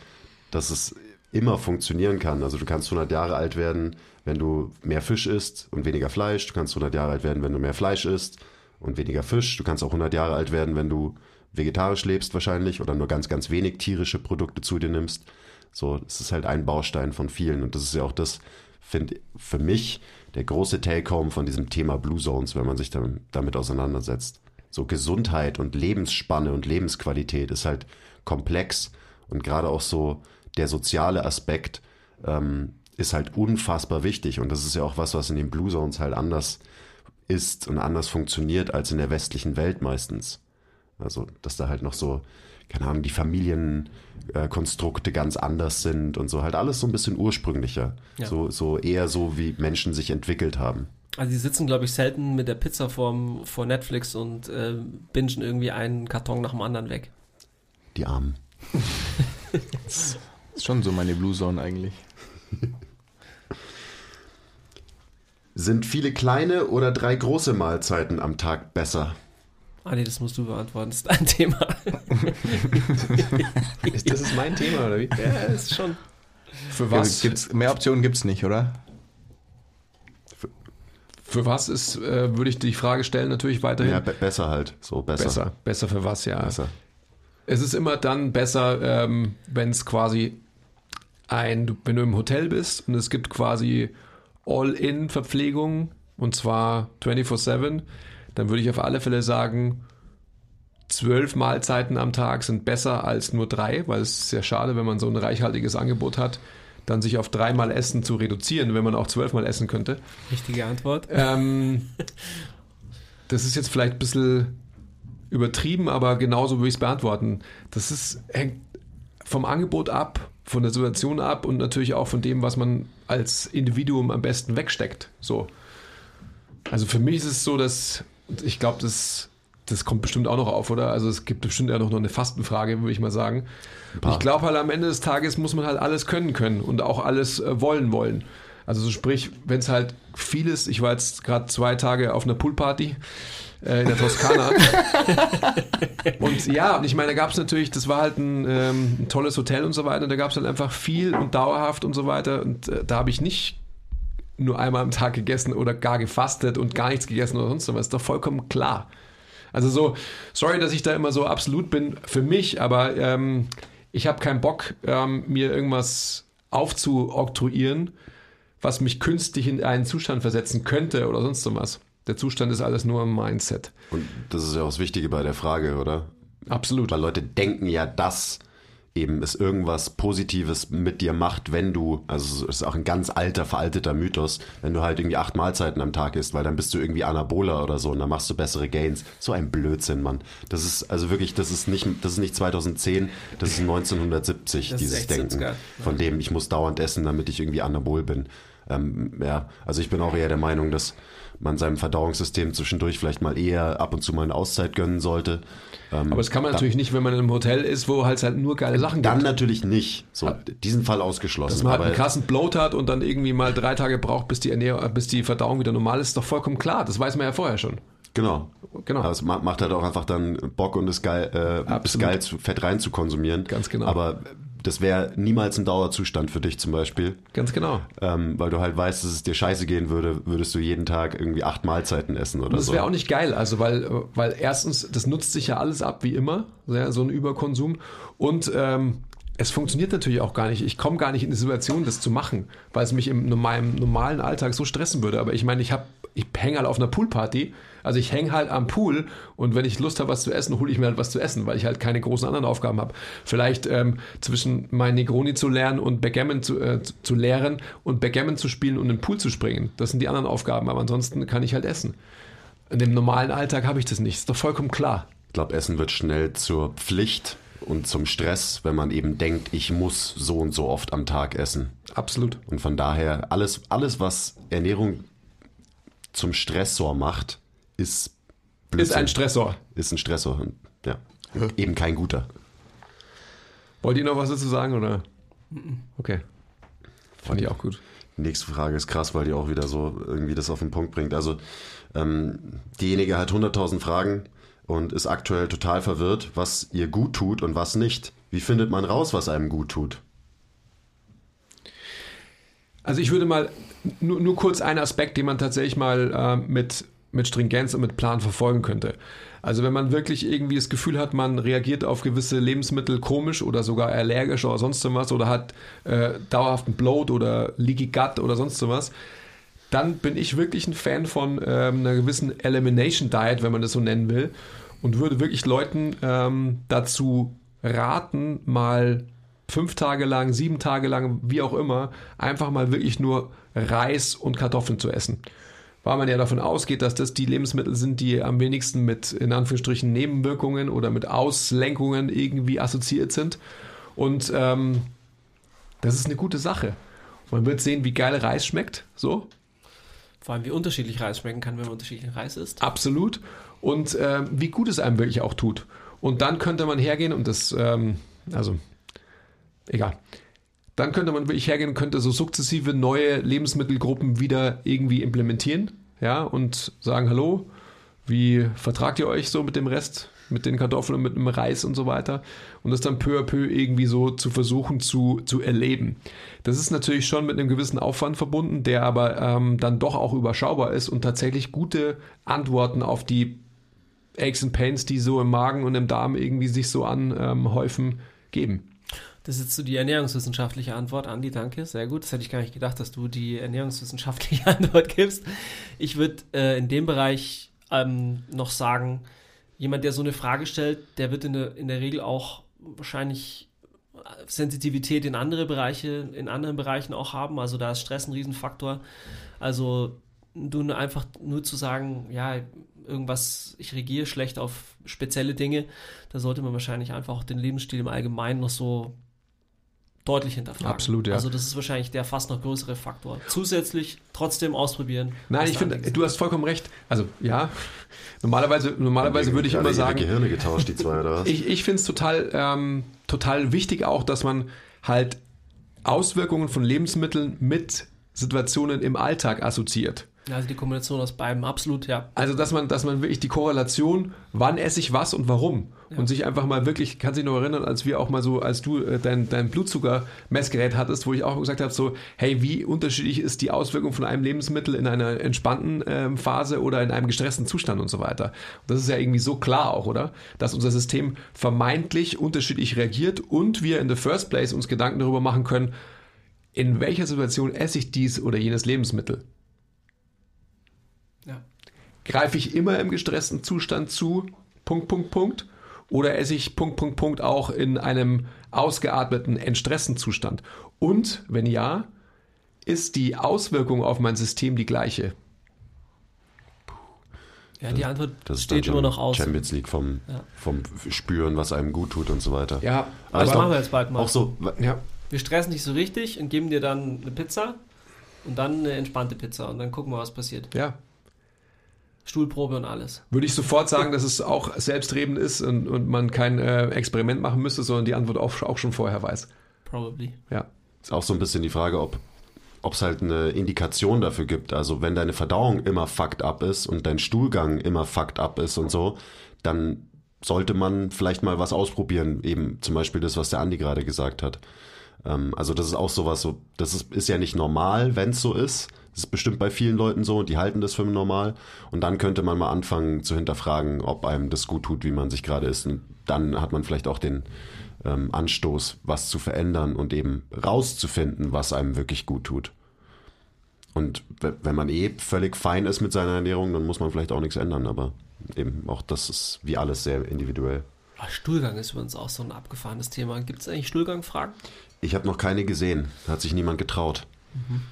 dass es immer funktionieren kann. Also du kannst 100 Jahre alt werden, wenn du mehr Fisch isst und weniger Fleisch. Du kannst 100 Jahre alt werden, wenn du mehr Fleisch isst und weniger Fisch. Du kannst auch 100 Jahre alt werden, wenn du vegetarisch lebst wahrscheinlich oder nur ganz, ganz wenig tierische Produkte zu dir nimmst. So, es ist halt ein Baustein von vielen und das ist ja auch das, finde für mich der große Take-Home von diesem Thema Blue Zones, wenn man sich damit, damit auseinandersetzt. So Gesundheit und Lebensspanne und Lebensqualität ist halt komplex und gerade auch so der soziale Aspekt ähm, ist halt unfassbar wichtig und das ist ja auch was, was in den Blue Zones halt anders ist und anders funktioniert als in der westlichen Welt meistens. Also, dass da halt noch so, keine Ahnung, die Familienkonstrukte ganz anders sind und so, halt alles so ein bisschen ursprünglicher. Ja. So, so eher so, wie Menschen sich entwickelt haben. Also die sitzen, glaube ich, selten mit der Pizza vorm, vor Netflix und äh, bingen irgendwie einen Karton nach dem anderen weg. Die Armen. [laughs] Ist schon so meine Blue Zone eigentlich. Sind viele kleine oder drei große Mahlzeiten am Tag besser? Ah nee, das musst du beantworten, das ist dein [laughs] Thema. Das ist mein Thema, oder wie? ja, ist schon. Für was, Gibt's, mehr Optionen gibt es nicht, oder? für was ist, äh, würde ich die Frage stellen, natürlich weiterhin. Ja, be besser halt. So besser. besser. Besser für was, ja. Besser. Es ist immer dann besser, ähm, wenn es quasi ein, du- wenn du im Hotel bist und es gibt quasi All-In-Verpflegung und zwar 24-7, dann würde ich auf alle Fälle sagen, zwölf Mahlzeiten am Tag sind besser als nur drei, weil es ist sehr schade, wenn man so ein reichhaltiges Angebot hat, dann sich auf dreimal Essen zu reduzieren, wenn man auch zwölfmal essen könnte. Richtige Antwort. Ähm, [laughs] das ist jetzt vielleicht ein bisschen übertrieben, aber genauso würde ich es beantworten. Das ist, hängt vom Angebot ab, von der Situation ab und natürlich auch von dem, was man als Individuum am besten wegsteckt. So. Also für mich ist es so, dass ich glaube, das, das kommt bestimmt auch noch auf, oder? Also es gibt bestimmt ja noch eine Fastenfrage, würde ich mal sagen. Ich glaube halt am Ende des Tages muss man halt alles können können und auch alles äh, wollen wollen. Also so sprich, wenn es halt vieles, ich war jetzt gerade zwei Tage auf einer Poolparty äh, in der Toskana. [laughs] und ja, und ich meine, da gab es natürlich, das war halt ein, ähm, ein tolles Hotel und so weiter, und da gab es halt einfach viel und dauerhaft und so weiter. Und äh, da habe ich nicht nur einmal am Tag gegessen oder gar gefastet und gar nichts gegessen oder sonst was. Ist doch vollkommen klar. Also so, sorry, dass ich da immer so absolut bin für mich, aber ähm, ich habe keinen Bock, ähm, mir irgendwas aufzuoktroyieren, was mich künstlich in einen Zustand versetzen könnte oder sonst so was. Der Zustand ist alles nur im Mindset. Und das ist ja auch das Wichtige bei der Frage, oder? Absolut. Weil Leute denken ja, dass eben es irgendwas Positives mit dir macht, wenn du, also es ist auch ein ganz alter, veralteter Mythos, wenn du halt irgendwie acht Mahlzeiten am Tag isst, weil dann bist du irgendwie Anabola oder so und dann machst du bessere Gains. So ein Blödsinn, Mann. Das ist also wirklich, das ist nicht, das ist nicht 2010, das ist 1970, [laughs] Das ist dieses echt Denken, 70er. von dem ich muss dauernd essen, damit ich irgendwie Anabol bin. Ähm, ja, also ich bin auch eher der Meinung, dass man seinem Verdauungssystem zwischendurch vielleicht mal eher ab und zu mal eine Auszeit gönnen sollte. Ähm, Aber das kann man natürlich nicht, wenn man in einem Hotel ist, wo halt halt nur geile Sachen dann gibt. natürlich nicht. So, diesen Fall ausgeschlossen. Dass man halt aber einen krassen Bloat hat und dann irgendwie mal drei Tage braucht, bis die, Ernährung, bis die Verdauung wieder normal ist, ist doch vollkommen klar. Das weiß man ja vorher schon. genau. Genau. Aber es ma- macht halt auch einfach dann Bock und ist geil, äh, ist geil zu, Fett rein zu konsumieren. Ganz genau. Aber das wäre niemals ein Dauerzustand für dich zum Beispiel. Ganz genau. Ähm, weil du halt weißt, dass es dir scheiße gehen würde, würdest du jeden Tag irgendwie acht Mahlzeiten essen oder das so. wäre auch nicht geil, also weil, weil erstens, das nutzt sich ja alles ab wie immer, ja, so ein Überkonsum. Und ähm, es funktioniert natürlich auch gar nicht. Ich komme gar nicht in die Situation, das zu machen, weil es mich in meinem normalen Alltag so stressen würde. Aber ich meine, ich ich hänge halt auf einer Poolparty. Also ich hänge halt am Pool und wenn ich Lust habe, was zu essen, hole ich mir halt was zu essen, weil ich halt keine großen anderen Aufgaben habe. Vielleicht ähm, zwischen mein Negroni zu lernen und Backgammon zu, äh, zu- lehren und Backgammon zu spielen und in den Pool zu springen. Das sind die anderen Aufgaben, aber ansonsten kann ich halt essen. In dem normalen Alltag habe ich das nicht. Ist doch vollkommen klar. Ich glaube, Essen wird schnell zur Pflicht und zum Stress, wenn man eben denkt, ich muss so und so oft am Tag essen. Absolut. Und von daher, alles, alles was Ernährung zum Stressor macht, ist Ist ein Blödsinn. Stressor. Ist ein Stressor. Und, ja. Eben kein guter. Wollt ihr noch was dazu sagen oder? Okay. Fand ich auch gut. Die nächste Frage ist krass, weil die auch wieder so irgendwie das auf den Punkt bringt. Also, ähm, diejenige hat 100.000 Fragen und ist aktuell total verwirrt, was ihr gut tut und was nicht. Wie findet man raus, was einem gut tut? Also ich würde mal nur, nur kurz einen Aspekt, den man tatsächlich mal äh, mit, mit Stringenz und mit Plan verfolgen könnte. Also wenn man wirklich irgendwie das Gefühl hat, man reagiert auf gewisse Lebensmittel komisch oder sogar allergisch oder sonst was oder hat äh, dauerhaften Bloat oder Leaky Gut oder sonst was, dann bin ich wirklich ein Fan von ähm, einer gewissen Elimination Diet, wenn man das so nennen will, und würde wirklich Leuten ähm, dazu raten, mal fünf Tage lang, sieben Tage lang, wie auch immer, einfach mal wirklich nur Reis und Kartoffeln zu essen. Weil man ja davon ausgeht, dass das die Lebensmittel sind, die am wenigsten mit, in Anführungsstrichen, Nebenwirkungen oder mit Auslenkungen irgendwie assoziiert sind. Und ähm, das ist eine gute Sache. Man wird sehen, wie geil Reis schmeckt, so, Vor allem, wie unterschiedlich Reis schmecken kann, wenn man unterschiedlichen Reis isst. Absolut. Und ähm, wie gut es einem wirklich auch tut. Und dann könnte man hergehen und das, ähm, also, egal. Dann könnte man wirklich hergehen und könnte so sukzessive neue Lebensmittelgruppen wieder irgendwie implementieren. Ja, und sagen, hallo, wie vertragt ihr euch so mit dem Rest, mit den Kartoffeln mit dem Reis und so weiter? Und das dann peu à peu irgendwie so zu versuchen zu, zu erleben. Das ist natürlich schon mit einem gewissen Aufwand verbunden, der aber ähm, dann doch auch überschaubar ist und tatsächlich gute Antworten auf die Aches and Pains, die so im Magen und im Darm irgendwie sich so anhäufen, geben. Das ist so die ernährungswissenschaftliche Antwort, Andi, danke, sehr gut. Das hätte ich gar nicht gedacht, dass du die ernährungswissenschaftliche [laughs] Antwort gibst. Ich würde äh, in dem Bereich ähm, noch sagen, jemand, der so eine Frage stellt, der wird in der, in der Regel auch wahrscheinlich Sensitivität in andere Bereiche, in anderen Bereichen auch haben. Also da ist Stress ein Riesenfaktor. Also du einfach nur zu sagen, ja, irgendwas, ich regiere schlecht auf spezielle Dinge, da sollte man wahrscheinlich einfach auch den Lebensstil im Allgemeinen noch so deutlich hinterfragen. Absolut, ja. Also das ist wahrscheinlich der fast noch größere Faktor. Zusätzlich trotzdem ausprobieren. Nein, ich finde, du hast vollkommen recht. Also ja, normalerweise, normalerweise würde ich Alle immer sagen, Gehirne getauscht, die zwei, oder was? ich, ich finde es total, ähm, total wichtig auch, dass man halt Auswirkungen von Lebensmitteln mit Situationen im Alltag assoziiert. Also die Kombination aus beiden, absolut, ja. Also, dass man, dass man wirklich die Korrelation, wann esse ich was und warum. Ja. Und sich einfach mal wirklich, kann sich noch erinnern, als wir auch mal so, als du äh, dein, dein Blutzuckermessgerät hattest, wo ich auch gesagt habe, so, hey, wie unterschiedlich ist die Auswirkung von einem Lebensmittel in einer entspannten ähm, Phase oder in einem gestressten Zustand und so weiter. Und das ist ja irgendwie so klar auch, oder? Dass unser System vermeintlich unterschiedlich reagiert und wir in the first place uns Gedanken darüber machen können, in welcher Situation esse ich dies oder jenes Lebensmittel. Greife ich immer im gestressten Zustand zu? Punkt, Punkt, Punkt. Oder esse ich Punkt, Punkt, Punkt auch in einem ausgeatmeten, entstressten Zustand? Und wenn ja, ist die Auswirkung auf mein System die gleiche? Ja, die Antwort das steht immer noch aus. Champions League vom, ja. vom Spüren, was einem gut tut und so weiter. Ja, aber das machen wir jetzt bald mal. Auch so, ja. Wir stressen dich so richtig und geben dir dann eine Pizza und dann eine entspannte Pizza und dann gucken wir, was passiert. Ja, Stuhlprobe und alles. Würde ich sofort sagen, dass es auch selbstredend ist und, und man kein äh, Experiment machen müsste, sondern die Antwort auch, auch schon vorher weiß. Probably. Ja. Ist auch so ein bisschen die Frage, ob es halt eine Indikation dafür gibt. Also wenn deine Verdauung immer fucked up ist und dein Stuhlgang immer fucked up ist und so, dann sollte man vielleicht mal was ausprobieren. Eben zum Beispiel das, was der Andi gerade gesagt hat. Ähm, also das ist auch sowas, so, das ist, ist ja nicht normal, wenn es so ist. Das ist bestimmt bei vielen Leuten so und die halten das für normal. Und dann könnte man mal anfangen zu hinterfragen, ob einem das gut tut, wie man sich gerade ist. Und dann hat man vielleicht auch den ähm, Anstoß, was zu verändern und eben rauszufinden, was einem wirklich gut tut. Und wenn man eh völlig fein ist mit seiner Ernährung, dann muss man vielleicht auch nichts ändern. Aber eben auch das ist wie alles sehr individuell. Stuhlgang ist übrigens auch so ein abgefahrenes Thema. Gibt es eigentlich Stuhlgangfragen? Ich habe noch keine gesehen. Hat sich niemand getraut. Mhm.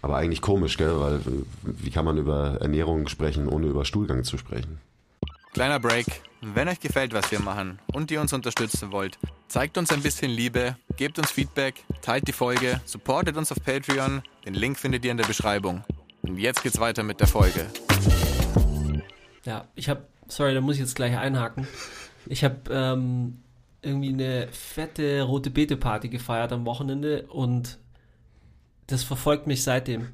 Aber eigentlich komisch, gell? Weil wie kann man über Ernährung sprechen, ohne über Stuhlgang zu sprechen? Kleiner Break. Wenn euch gefällt, was wir machen und ihr uns unterstützen wollt, zeigt uns ein bisschen Liebe, gebt uns Feedback, teilt die Folge, supportet uns auf Patreon. Den Link findet ihr in der Beschreibung. Und jetzt geht's weiter mit der Folge. Ja, ich habe, sorry, da muss ich jetzt gleich einhaken. Ich habe ähm, irgendwie eine fette rote Beete Party gefeiert am Wochenende und das verfolgt mich seitdem.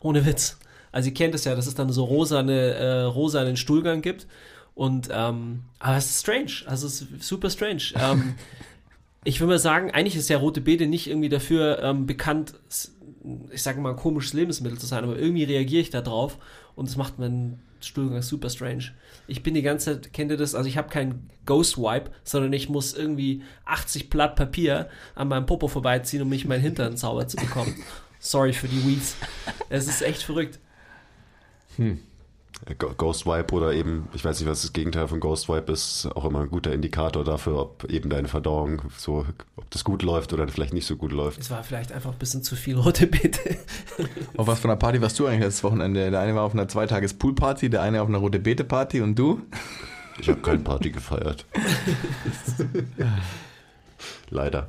Ohne Witz. Also ihr kennt es ja, dass es dann so rosane, äh, rosanen Stuhlgang gibt. Und ähm, aber es ist strange. Also es ist super strange. Ähm, [laughs] ich würde mal sagen, eigentlich ist ja rote Beete nicht irgendwie dafür ähm, bekannt, ich sage mal, ein komisches Lebensmittel zu sein, aber irgendwie reagiere ich da drauf und das macht meinen Stuhlgang super strange. Ich bin die ganze Zeit, kennt ihr das? Also ich habe keinen Ghost Wipe, sondern ich muss irgendwie 80 Blatt Papier an meinem Popo vorbeiziehen, um mich meinen Hintern sauber zu bekommen. [laughs] Sorry für die Weeds. Es ist echt verrückt. Hm. Ghost Wipe oder eben, ich weiß nicht, was das Gegenteil von Ghost Wipe ist, auch immer ein guter Indikator dafür, ob eben deine Verdauung so, ob das gut läuft oder vielleicht nicht so gut läuft. Es war vielleicht einfach ein bisschen zu viel rote Beete. auf was von der Party warst du eigentlich letztes Wochenende? Der eine war auf einer Zweitages Poolparty, der eine auf einer rote Beete Party und du? Ich habe keine Party gefeiert. Leider.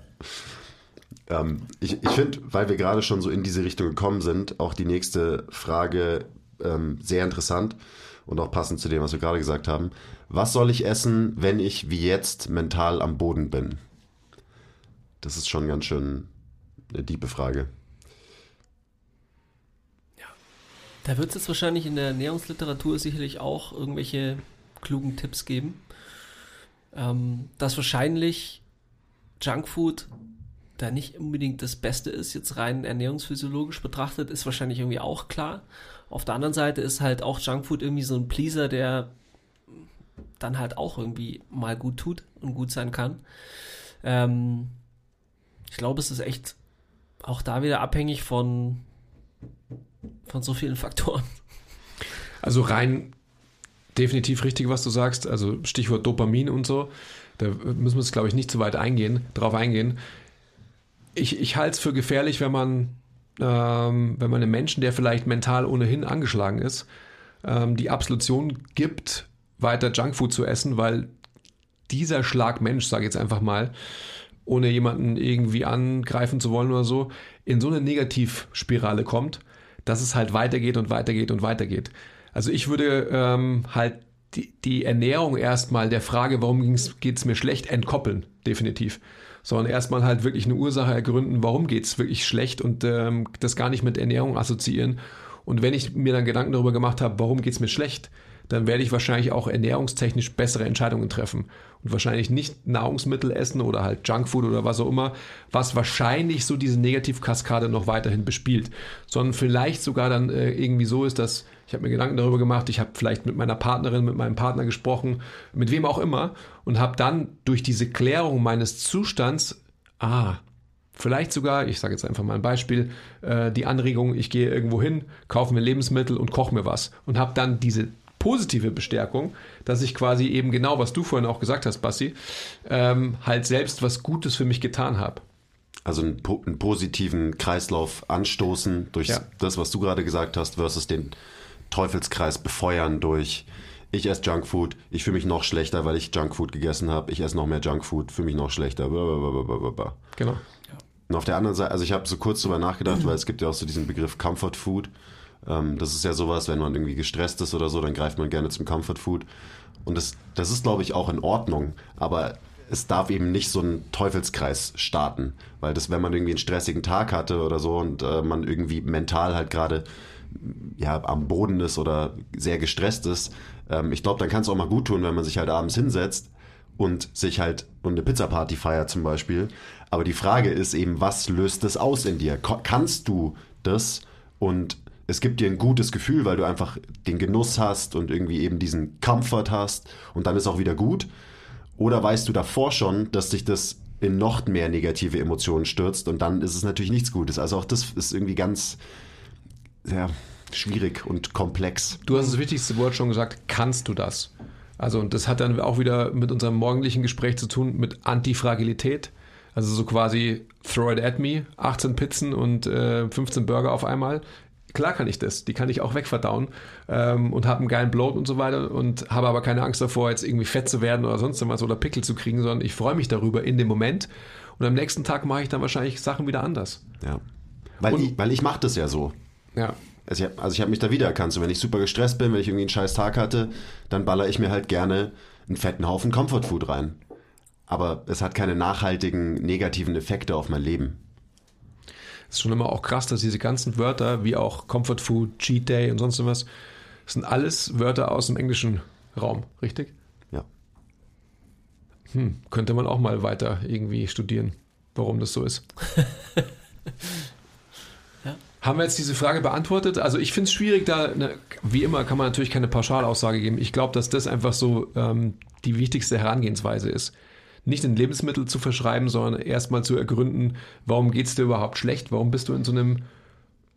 Ähm, ich ich finde, weil wir gerade schon so in diese Richtung gekommen sind, auch die nächste Frage ähm, sehr interessant und auch passend zu dem, was wir gerade gesagt haben. Was soll ich essen, wenn ich wie jetzt mental am Boden bin? Das ist schon ganz schön eine diebe Frage. Ja. Da wird es jetzt wahrscheinlich in der Ernährungsliteratur sicherlich auch irgendwelche klugen Tipps geben. Ähm, dass wahrscheinlich Junkfood da nicht unbedingt das Beste ist, jetzt rein ernährungsphysiologisch betrachtet, ist wahrscheinlich irgendwie auch klar. Auf der anderen Seite ist halt auch Junkfood irgendwie so ein Pleaser, der dann halt auch irgendwie mal gut tut und gut sein kann. Ähm, ich glaube, es ist echt auch da wieder abhängig von, von so vielen [laughs] Faktoren. Also rein definitiv richtig, was du sagst. Also Stichwort Dopamin und so. Da müssen wir jetzt, glaube ich, nicht zu weit eingehen, drauf eingehen ich, ich halte es für gefährlich, wenn man, ähm, wenn man einem Menschen, der vielleicht mental ohnehin angeschlagen ist, ähm, die Absolution gibt, weiter Junkfood zu essen, weil dieser Schlag Mensch, sage ich jetzt einfach mal, ohne jemanden irgendwie angreifen zu wollen oder so, in so eine Negativspirale kommt, dass es halt weitergeht und weitergeht und weitergeht. Also ich würde ähm, halt die, die Ernährung erstmal der Frage, warum geht es mir schlecht, entkoppeln, definitiv sondern erstmal halt wirklich eine Ursache ergründen, warum geht es wirklich schlecht und ähm, das gar nicht mit Ernährung assoziieren. Und wenn ich mir dann Gedanken darüber gemacht habe, warum geht es mir schlecht, dann werde ich wahrscheinlich auch ernährungstechnisch bessere Entscheidungen treffen. Und wahrscheinlich nicht Nahrungsmittel essen oder halt Junkfood oder was auch immer, was wahrscheinlich so diese Negativkaskade noch weiterhin bespielt, sondern vielleicht sogar dann äh, irgendwie so ist, dass ich habe mir Gedanken darüber gemacht, ich habe vielleicht mit meiner Partnerin, mit meinem Partner gesprochen, mit wem auch immer und habe dann durch diese Klärung meines Zustands, ah, Vielleicht sogar, ich sage jetzt einfach mal ein Beispiel, äh, die Anregung, ich gehe irgendwo hin, kaufe mir Lebensmittel und koche mir was und habe dann diese positive Bestärkung, dass ich quasi eben genau, was du vorhin auch gesagt hast, Bassi, ähm, halt selbst was Gutes für mich getan habe. Also einen, einen, positiven Kreislauf anstoßen durch ja. das, was du gerade gesagt hast, versus den Teufelskreis befeuern durch ich esse Junkfood, ich fühle mich noch schlechter, weil ich Junkfood gegessen habe, ich esse noch mehr Junkfood, fühle mich noch schlechter. Blablabla. Genau. Und auf der anderen Seite, also ich habe so kurz drüber nachgedacht, weil es gibt ja auch so diesen Begriff Comfort Food. Ähm, das ist ja sowas, wenn man irgendwie gestresst ist oder so, dann greift man gerne zum Comfort Food. Und das, das ist, glaube ich, auch in Ordnung. Aber es darf eben nicht so einen Teufelskreis starten. Weil das, wenn man irgendwie einen stressigen Tag hatte oder so und äh, man irgendwie mental halt gerade ja, am Boden ist oder sehr gestresst ist, ähm, ich glaube, dann kann es auch mal gut tun, wenn man sich halt abends hinsetzt und sich halt und eine Pizza-Party feiert zum Beispiel. Aber die Frage ist eben, was löst das aus in dir? Kannst du das und es gibt dir ein gutes Gefühl, weil du einfach den Genuss hast und irgendwie eben diesen Comfort hast und dann ist auch wieder gut? Oder weißt du davor schon, dass dich das in noch mehr negative Emotionen stürzt und dann ist es natürlich nichts Gutes. Also auch das ist irgendwie ganz ja, schwierig und komplex. Du hast das wichtigste Wort schon gesagt, kannst du das? Also und das hat dann auch wieder mit unserem morgendlichen Gespräch zu tun mit Antifragilität. Also so quasi throw it at me, 18 Pizzen und äh, 15 Burger auf einmal klar kann ich das. Die kann ich auch wegverdauen ähm, und habe einen geilen Bloat und so weiter und habe aber keine Angst davor, jetzt irgendwie fett zu werden oder sonst was oder Pickel zu kriegen, sondern ich freue mich darüber in dem Moment und am nächsten Tag mache ich dann wahrscheinlich Sachen wieder anders. Ja. Weil und, ich, weil ich mache das ja so. Ja. Also ich, also ich habe mich da wiedererkannt. So, wenn ich super gestresst bin, wenn ich irgendwie einen scheiß Tag hatte, dann baller ich mir halt gerne einen fetten Haufen Comfort Food rein. Aber es hat keine nachhaltigen negativen Effekte auf mein Leben. Es ist schon immer auch krass, dass diese ganzen Wörter, wie auch Comfort Food, Cheat Day und sonst was, sind alles Wörter aus dem englischen Raum, richtig? Ja. Hm, könnte man auch mal weiter irgendwie studieren, warum das so ist. [laughs] Haben wir jetzt diese Frage beantwortet? Also ich finde es schwierig, da, ne, wie immer kann man natürlich keine Pauschalaussage geben. Ich glaube, dass das einfach so ähm, die wichtigste Herangehensweise ist nicht in Lebensmittel zu verschreiben, sondern erstmal zu ergründen, warum geht es dir überhaupt schlecht, warum bist du in so einem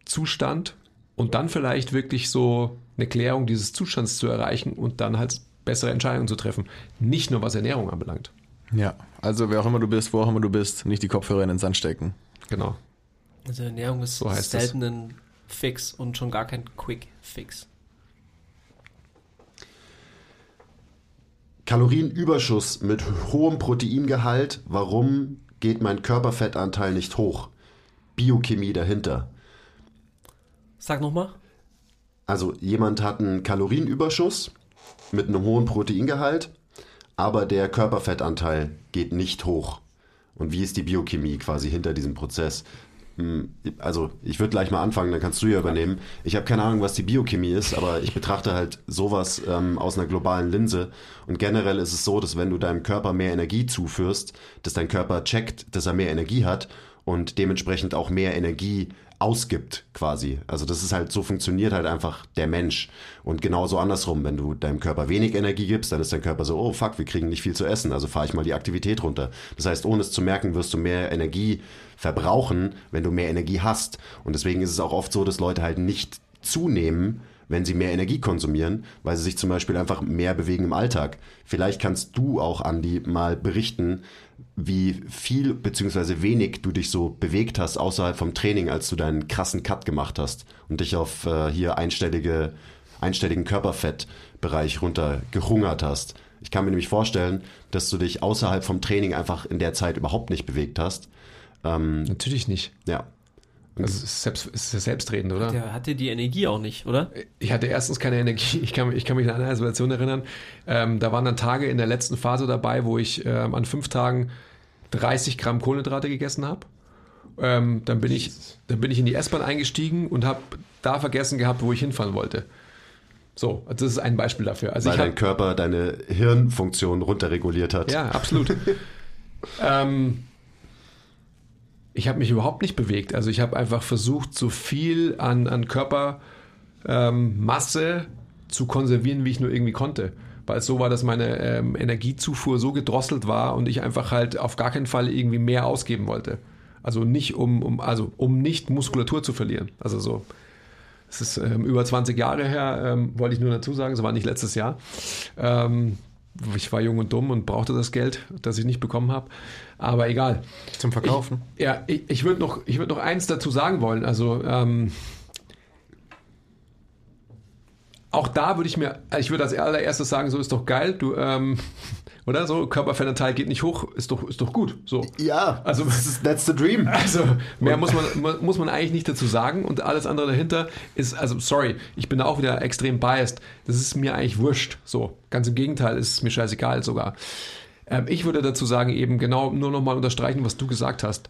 Zustand und dann vielleicht wirklich so eine Klärung dieses Zustands zu erreichen und dann halt bessere Entscheidungen zu treffen. Nicht nur was Ernährung anbelangt. Ja, also wer auch immer du bist, wo auch immer du bist, nicht die Kopfhörer in den Sand stecken. Genau. Also Ernährung ist so selten ein Fix und schon gar kein Quick Fix. Kalorienüberschuss mit hohem Proteingehalt. Warum geht mein Körperfettanteil nicht hoch? Biochemie dahinter. Sag nochmal. Also jemand hat einen Kalorienüberschuss mit einem hohen Proteingehalt, aber der Körperfettanteil geht nicht hoch. Und wie ist die Biochemie quasi hinter diesem Prozess? Hm, also ich würde gleich mal anfangen, dann kannst du ja übernehmen. Ich habe keine Ahnung, was die Biochemie ist, aber ich betrachte halt sowas ähm, aus einer globalen Linse. Und generell ist es so, dass wenn du deinem Körper mehr Energie zuführst, dass dein Körper checkt, dass er mehr Energie hat und dementsprechend auch mehr Energie ausgibt quasi. Also das ist halt, so funktioniert halt einfach der Mensch. Und genauso andersrum, wenn du deinem Körper wenig Energie gibst, dann ist dein Körper so, oh fuck, wir kriegen nicht viel zu essen, also fahre ich mal die Aktivität runter. Das heißt, ohne es zu merken, wirst du mehr Energie verbrauchen, wenn du mehr Energie hast. Und deswegen ist es auch oft so, dass Leute halt nicht zunehmen, wenn sie mehr Energie konsumieren, weil sie sich zum Beispiel einfach mehr bewegen im Alltag. Vielleicht kannst du auch, Andi, mal berichten, wie viel bzw. wenig du dich so bewegt hast außerhalb vom Training, als du deinen krassen Cut gemacht hast und dich auf äh, hier einstellige, einstelligen Körperfettbereich runter gehungert hast. Ich kann mir nämlich vorstellen, dass du dich außerhalb vom Training einfach in der Zeit überhaupt nicht bewegt hast. Ähm, Natürlich nicht. Ja. Und also ist, selbst, ist ja selbstredend, oder? Der hatte die Energie auch nicht, oder? Ich hatte erstens keine Energie. [laughs] Ich kann, ich kann mich an eine Situation erinnern. Ähm, da waren dann Tage in der letzten Phase dabei, wo ich ähm, an fünf Tagen 30 Gramm Kohlenhydrate gegessen habe. Ähm, dann, bin ich, dann bin ich in die S-Bahn eingestiegen und habe da vergessen gehabt, wo ich hinfahren wollte. So, das ist ein Beispiel dafür. Also Weil ich dein hab, Körper deine Hirnfunktion runterreguliert hat. Ja, absolut. [laughs] ähm, ich habe mich überhaupt nicht bewegt. Also ich habe einfach versucht, so viel an, an Körpermasse ähm, zu konservieren, wie ich nur irgendwie konnte. Weil es so war, dass meine ähm, Energiezufuhr so gedrosselt war und ich einfach halt auf gar keinen Fall irgendwie mehr ausgeben wollte. Also nicht um, um also um nicht Muskulatur zu verlieren. Also so. Es ist ähm, über 20 Jahre her, ähm, wollte ich nur dazu sagen, es war nicht letztes Jahr. Ähm, ich war jung und dumm und brauchte das Geld, das ich nicht bekommen habe. Aber egal. Zum Verkaufen? Ich, ja, ich, ich würde noch, würd noch eins dazu sagen wollen. Also, ähm, auch da würde ich mir, ich würde als allererstes sagen, so ist doch geil, du, ähm, oder so, Körperfettanteil geht nicht hoch, ist doch, ist doch gut. So. Ja, also das ist, that's the dream. Also mehr muss man, muss man eigentlich nicht dazu sagen und alles andere dahinter ist, also sorry, ich bin da auch wieder extrem biased. Das ist mir eigentlich wurscht. So, ganz im Gegenteil, ist es mir scheißegal sogar. Ähm, ich würde dazu sagen, eben genau nur nochmal unterstreichen, was du gesagt hast.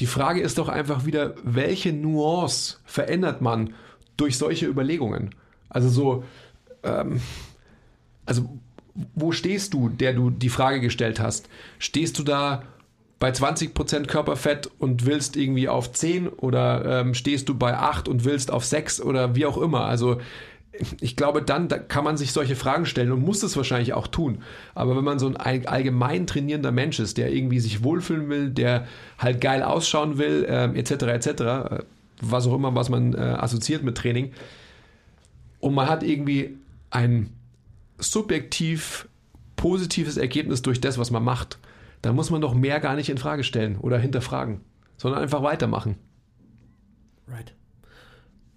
Die Frage ist doch einfach wieder, welche Nuance verändert man durch solche Überlegungen? Also so, ähm, also wo stehst du, der du die Frage gestellt hast? Stehst du da bei 20% Körperfett und willst irgendwie auf 10 oder ähm, stehst du bei 8 und willst auf 6 oder wie auch immer? Also ich glaube, dann da kann man sich solche Fragen stellen und muss es wahrscheinlich auch tun. Aber wenn man so ein allgemein trainierender Mensch ist, der irgendwie sich wohlfühlen will, der halt geil ausschauen will, ähm, etc., etc., äh, was auch immer, was man äh, assoziiert mit Training, und man hat irgendwie ein subjektiv positives Ergebnis durch das, was man macht, dann muss man doch mehr gar nicht in Frage stellen oder hinterfragen, sondern einfach weitermachen. Right.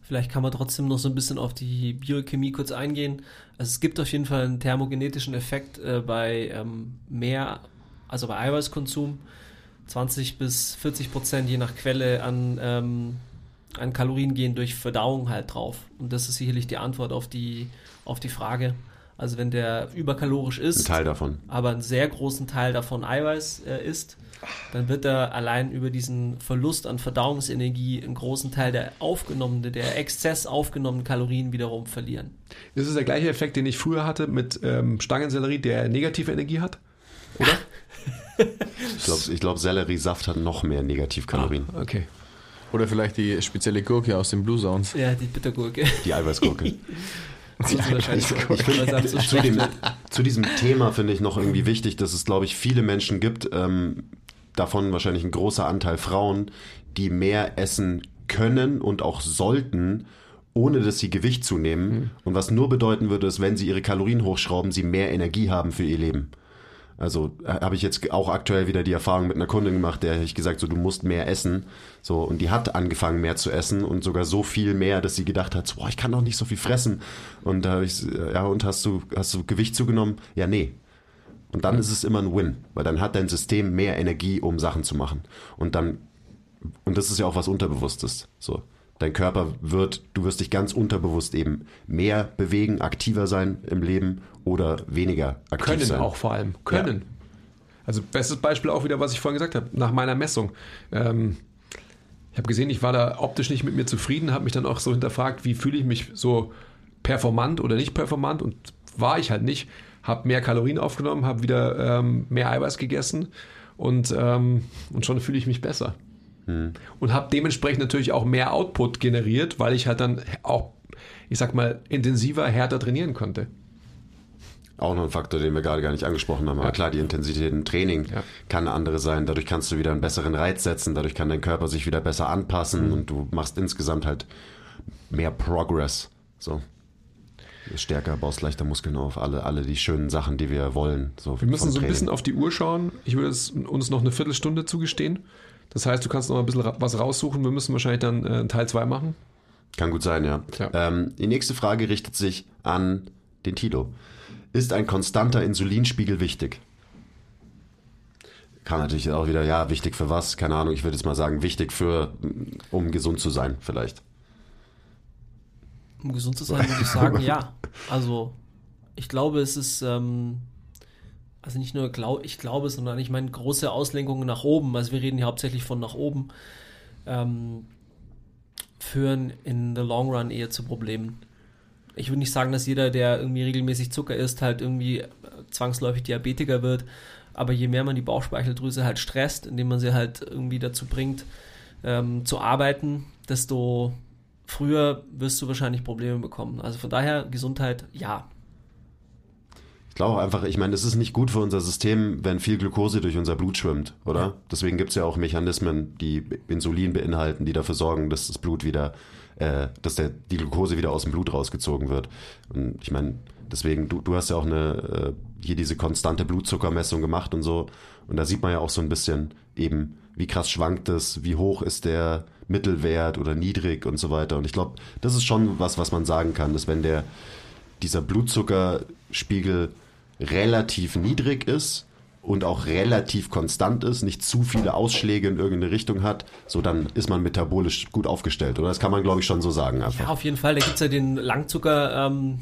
Vielleicht kann man trotzdem noch so ein bisschen auf die Biochemie kurz eingehen. Also es gibt auf jeden Fall einen thermogenetischen Effekt äh, bei ähm, mehr, also bei Eiweißkonsum, 20 bis 40 Prozent je nach Quelle an ähm, an Kalorien gehen durch Verdauung halt drauf. Und das ist sicherlich die Antwort auf die, auf die Frage. Also wenn der überkalorisch ist, ein Teil davon. aber einen sehr großen Teil davon Eiweiß äh, ist, dann wird er allein über diesen Verlust an Verdauungsenergie einen großen Teil der aufgenommenen, der Exzess aufgenommenen Kalorien wiederum verlieren. Das ist der gleiche Effekt, den ich früher hatte mit ähm, Stangensellerie, der negative Energie hat, oder? [laughs] ich glaube, ich glaub, Selleriesaft hat noch mehr Negativkalorien. Ah, okay. Oder vielleicht die spezielle Gurke aus den Blue Zones. Ja, die Bittergurke. Die Eiweißgurke. [laughs] [laughs] Die wahrscheinlich ich finde, so zu, dem, zu diesem Thema finde ich noch irgendwie wichtig, dass es, glaube ich, viele Menschen gibt, ähm, davon wahrscheinlich ein großer Anteil Frauen, die mehr essen können und auch sollten, ohne dass sie Gewicht zunehmen. Mhm. Und was nur bedeuten würde, ist, wenn sie ihre Kalorien hochschrauben, sie mehr Energie haben für ihr Leben. Also habe ich jetzt auch aktuell wieder die Erfahrung mit einer Kundin gemacht, der ich gesagt so du musst mehr essen. So und die hat angefangen mehr zu essen und sogar so viel mehr, dass sie gedacht hat, so, boah, ich kann doch nicht so viel fressen. Und da habe ich ja und hast du hast du Gewicht zugenommen? Ja, nee. Und dann ist es immer ein Win, weil dann hat dein System mehr Energie, um Sachen zu machen. Und dann und das ist ja auch was Unterbewusstes. So dein Körper wird, du wirst dich ganz unterbewusst eben mehr bewegen, aktiver sein im Leben oder weniger aktiv können sein. Können auch vor allem. Können. Ja. Also bestes Beispiel auch wieder, was ich vorhin gesagt habe, nach meiner Messung. Ähm, ich habe gesehen, ich war da optisch nicht mit mir zufrieden, habe mich dann auch so hinterfragt, wie fühle ich mich so performant oder nicht performant und war ich halt nicht. Habe mehr Kalorien aufgenommen, habe wieder ähm, mehr Eiweiß gegessen und, ähm, und schon fühle ich mich besser. Hm. Und habe dementsprechend natürlich auch mehr Output generiert, weil ich halt dann auch, ich sag mal, intensiver, härter trainieren konnte. Auch noch ein Faktor, den wir gerade gar nicht angesprochen haben. Aber klar, die Intensität im Training ja. kann eine andere sein. Dadurch kannst du wieder einen besseren Reiz setzen. Dadurch kann dein Körper sich wieder besser anpassen mhm. und du machst insgesamt halt mehr Progress. So. Stärker, baust leichter Muskeln auf. Alle, alle die schönen Sachen, die wir wollen. So wir müssen so ein bisschen auf die Uhr schauen. Ich würde uns noch eine Viertelstunde zugestehen. Das heißt, du kannst noch ein bisschen was raussuchen. Wir müssen wahrscheinlich dann äh, Teil 2 machen. Kann gut sein, ja. ja. Ähm, die nächste Frage richtet sich an den Tilo. Ist ein konstanter Insulinspiegel wichtig? Kann natürlich auch wieder, ja, wichtig für was? Keine Ahnung, ich würde jetzt mal sagen, wichtig für, um gesund zu sein, vielleicht. Um gesund zu sein, würde ich sagen, ja. Also, ich glaube, es ist, ähm, also nicht nur glaub, ich glaube, sondern ich meine, große Auslenkungen nach oben. Also, wir reden hier hauptsächlich von nach oben. Ähm, führen in the long run eher zu Problemen. Ich würde nicht sagen, dass jeder, der irgendwie regelmäßig Zucker isst, halt irgendwie äh, zwangsläufig Diabetiker wird. Aber je mehr man die Bauchspeicheldrüse halt stresst, indem man sie halt irgendwie dazu bringt, ähm, zu arbeiten, desto früher wirst du wahrscheinlich Probleme bekommen. Also von daher Gesundheit, ja. Ich glaube auch einfach, ich meine, es ist nicht gut für unser System, wenn viel Glucose durch unser Blut schwimmt, oder? Ja. Deswegen gibt es ja auch Mechanismen, die Insulin beinhalten, die dafür sorgen, dass das Blut wieder, äh, dass der, die Glucose wieder aus dem Blut rausgezogen wird. Und ich meine, deswegen, du, du hast ja auch eine, äh, hier diese konstante Blutzuckermessung gemacht und so. Und da sieht man ja auch so ein bisschen eben, wie krass schwankt es, wie hoch ist der Mittelwert oder niedrig und so weiter. Und ich glaube, das ist schon was, was man sagen kann, dass wenn der, dieser Blutzuckerspiegel relativ niedrig ist und auch relativ konstant ist, nicht zu viele Ausschläge in irgendeine Richtung hat, so dann ist man metabolisch gut aufgestellt. Oder das kann man, glaube ich, schon so sagen. Einfach. Ja, auf jeden Fall. Da gibt es ja den Langzucker, ähm,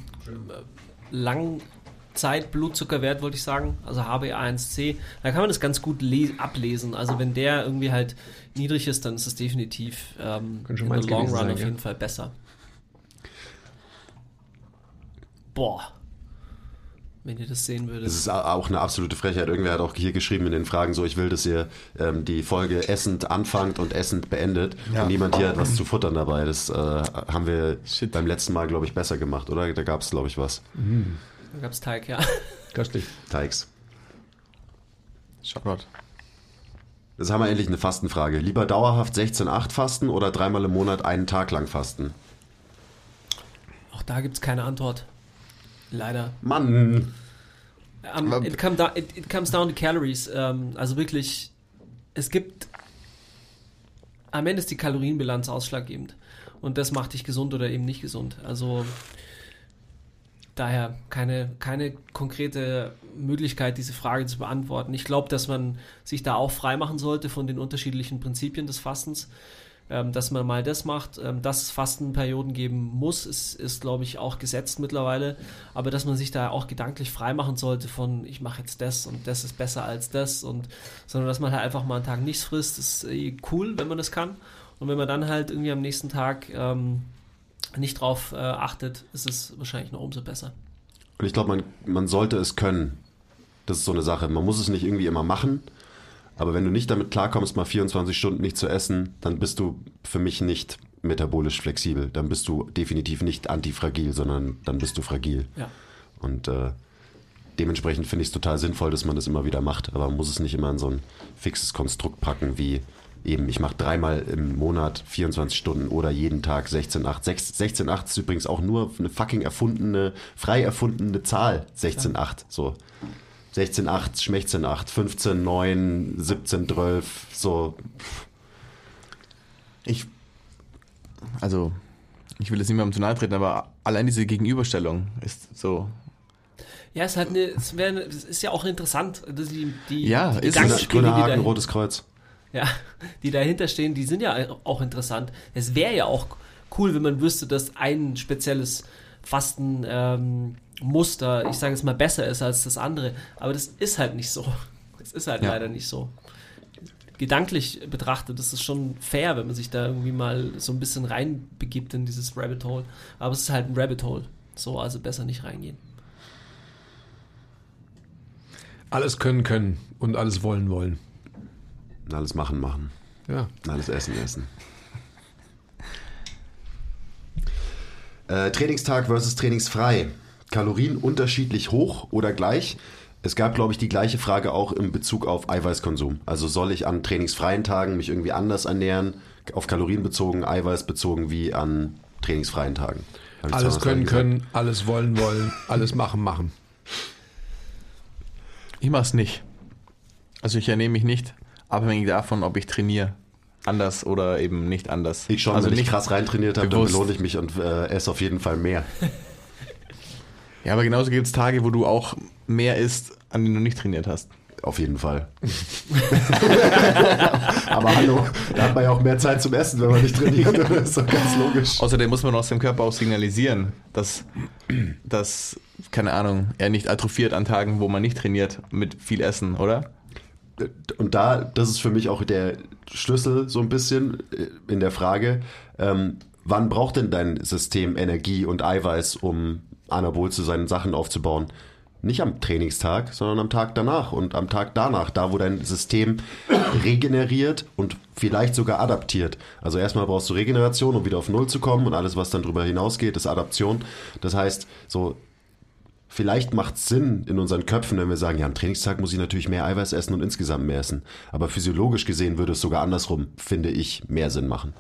Langzeit-Blutzuckerwert, wollte ich sagen, also HbA1c. Da kann man das ganz gut ablesen. Also wenn der irgendwie halt niedrig ist, dann ist es definitiv ähm, in the long run sein, auf ja. jeden Fall besser. Boah. Wenn ihr das sehen würdet. Es ist auch eine absolute Frechheit. Irgendwer hat auch hier geschrieben in den Fragen so, ich will, dass ihr ähm, die Folge essend anfangt und essend beendet. Ja. Und niemand hier hat was zu futtern dabei. Das äh, haben wir Shit. beim letzten Mal, glaube ich, besser gemacht, oder? Da gab es, glaube ich, was. Da gab es Teig, ja. [laughs] Köstlich. Teigs. Shoutout. Jetzt haben wir endlich eine Fastenfrage. Lieber dauerhaft 16,8 fasten oder dreimal im Monat einen Tag lang fasten? Auch da gibt es keine Antwort. Leider. Mann! Um, it, come down, it, it comes down to calories. Ähm, also wirklich, es gibt. Am Ende ist die Kalorienbilanz ausschlaggebend. Und das macht dich gesund oder eben nicht gesund. Also daher keine, keine konkrete Möglichkeit, diese Frage zu beantworten. Ich glaube, dass man sich da auch frei machen sollte von den unterschiedlichen Prinzipien des Fastens. Ähm, dass man mal das macht, ähm, dass es Fastenperioden geben muss, ist, ist glaube ich, auch gesetzt mittlerweile. Aber dass man sich da auch gedanklich frei machen sollte von, ich mache jetzt das und das ist besser als das und, sondern dass man halt einfach mal einen Tag nichts frisst, ist eh cool, wenn man das kann. Und wenn man dann halt irgendwie am nächsten Tag ähm, nicht drauf äh, achtet, ist es wahrscheinlich noch umso besser. Und ich glaube, man, man sollte es können. Das ist so eine Sache. Man muss es nicht irgendwie immer machen. Aber wenn du nicht damit klarkommst, mal 24 Stunden nicht zu essen, dann bist du für mich nicht metabolisch flexibel. Dann bist du definitiv nicht antifragil, sondern dann bist du fragil. Ja. Und äh, dementsprechend finde ich es total sinnvoll, dass man das immer wieder macht. Aber man muss es nicht immer in so ein fixes Konstrukt packen wie eben, ich mache dreimal im Monat 24 Stunden oder jeden Tag 16,8. Sech- 16,8 ist übrigens auch nur eine fucking erfundene, frei erfundene Zahl. 16,8. So. 16,8, Schmechzenn-8, 15, 9, 17, 12, so. Ich, also, ich will jetzt niemandem zu nahe treten, aber allein diese Gegenüberstellung ist so. Ja, es ist halt eine, es, wäre eine, es ist ja auch interessant, dass die, die, Ja, die ist es. Grüner, Haken, dahin, rotes Kreuz. ja, die dahinter stehen, die sind ja auch interessant. Es wäre ja auch cool, wenn man wüsste, dass ein spezielles Fastenmuster, ähm, Muster, ich sage es mal, besser ist als das andere. Aber das ist halt nicht so. Es ist halt Ja. leider nicht so. Gedanklich betrachtet ist es schon fair, wenn man sich da irgendwie mal so ein bisschen reinbegibt in dieses Rabbit Hole. Aber es ist halt ein Rabbit Hole. So, also besser nicht reingehen. Alles können, können und alles wollen, wollen. Und alles machen, machen. Ja. Und alles essen, essen. Äh, Trainingstag versus trainingsfrei. Kalorien unterschiedlich hoch oder gleich? Es gab, glaube ich, die gleiche Frage auch in Bezug auf Eiweißkonsum. Also soll ich an trainingsfreien Tagen mich irgendwie anders ernähren, auf Kalorien bezogen, Eiweiß bezogen, wie an trainingsfreien Tagen? Alles können, können, alles wollen, wollen, alles machen, machen. Ich mach's nicht. Also ich ernehme mich nicht, abhängig davon, ob ich trainiere. Anders oder eben nicht anders. Ich schon, also wenn ich krass reintrainiert habe, dann belohne ich mich und äh, esse auf jeden Fall mehr. [laughs] Ja, aber genauso gibt es Tage, wo du auch mehr isst, an denen du nicht trainiert hast. Auf jeden Fall. [laughs] Aber hallo, da hat man ja auch mehr Zeit zum Essen, wenn man nicht trainiert. [laughs] Das ist doch ganz logisch. Außerdem muss man aus dem Körper auch signalisieren, dass, dass, keine Ahnung, er nicht atrophiert an Tagen, wo man nicht trainiert mit viel Essen, oder? und da, das ist für mich auch der Schlüssel so ein bisschen äh, in der Frage, ähm, wann braucht denn dein System Energie und Eiweiß, um anabol zu seinen Sachen aufzubauen? Nicht am Trainingstag, sondern am Tag danach und am Tag danach, da wo dein System regeneriert und vielleicht sogar adaptiert. Also erstmal brauchst du Regeneration, um wieder auf Null zu kommen und alles, was dann darüber hinausgeht, ist Adaption. Das heißt, so Vielleicht macht es Sinn in unseren Köpfen, wenn wir sagen, ja, am Trainingstag muss ich natürlich mehr Eiweiß essen und insgesamt mehr essen. Aber physiologisch gesehen würde es sogar andersrum, finde ich, mehr Sinn machen.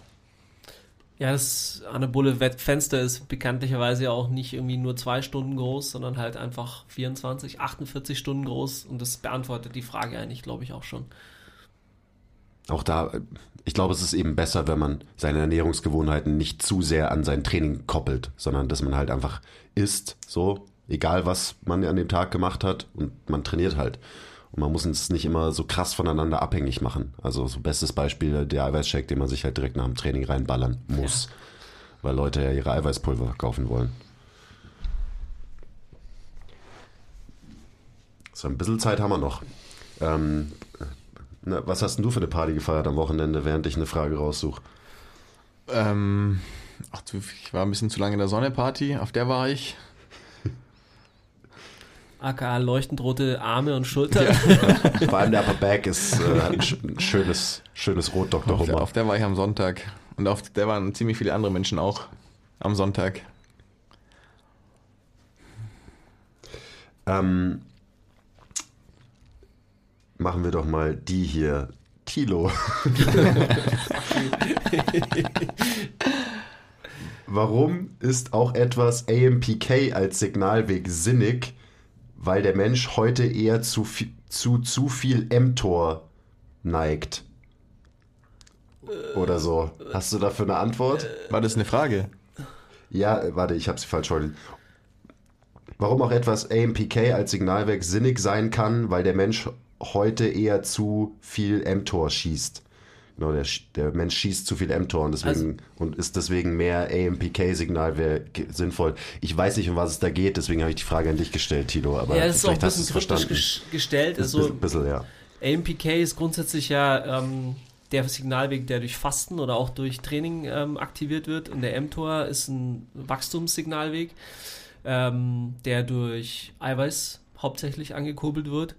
Ja, das anabole Fenster ist bekanntlicherweise ja auch nicht irgendwie nur zwei Stunden groß, sondern halt einfach 24, 48 Stunden groß und das beantwortet die Frage eigentlich, glaube ich, auch schon. Auch da, ich glaube, es ist eben besser, wenn man seine Ernährungsgewohnheiten nicht zu sehr an sein Training koppelt, sondern dass man halt einfach isst, so, egal was man an dem Tag gemacht hat und man trainiert halt. Und man muss es nicht immer so krass voneinander abhängig machen. Also so bestes Beispiel der Eiweißshake, den man sich halt direkt nach dem Training reinballern muss. Ja. Weil Leute ja ihre Eiweißpulver kaufen wollen. So ein bisschen Zeit haben wir noch. Ähm, na, was hast denn du für eine Party gefeiert am Wochenende, während ich eine Frage raussuche? Ähm, ach, ich war ein bisschen zu lange in der Sonne Party, auf der war ich aka leuchtend rote Arme und Schultern. Ja. [laughs] Vor allem der Upper Back ist äh, ein schönes, schönes Rot, Dr. Auf Hummer. Der, auf der war ich am Sonntag. Und auf der waren ziemlich viele andere Menschen auch am Sonntag. Ähm, machen wir doch mal die hier. Tilo. [laughs] Warum ist auch etwas AMPK als Signalweg sinnig, weil der Mensch heute eher zu, zu, zu viel mTOR neigt. Oder so. Hast du dafür eine Antwort? War das eine Frage? Ja, warte, ich habe sie falsch heute. Warum auch etwas AMPK als Signalwerk sinnig sein kann, weil der Mensch heute eher zu viel mTOR schießt. Genau, der, der Mensch schießt zu viel mTOR und, deswegen, also, und ist deswegen mehr AMPK-Signal wäre sinnvoll. Ich weiß nicht, um was es da geht, deswegen habe ich die Frage an dich gestellt, Tilo. Aber ja, das ist auch ein bisschen kryptisch gestellt. Also, ein bisschen, ja. AMPK ist grundsätzlich ja ähm, der Signalweg, der durch Fasten oder auch durch Training ähm, aktiviert wird. Und der mTOR ist ein Wachstumssignalweg, ähm, der durch Eiweiß hauptsächlich angekurbelt wird.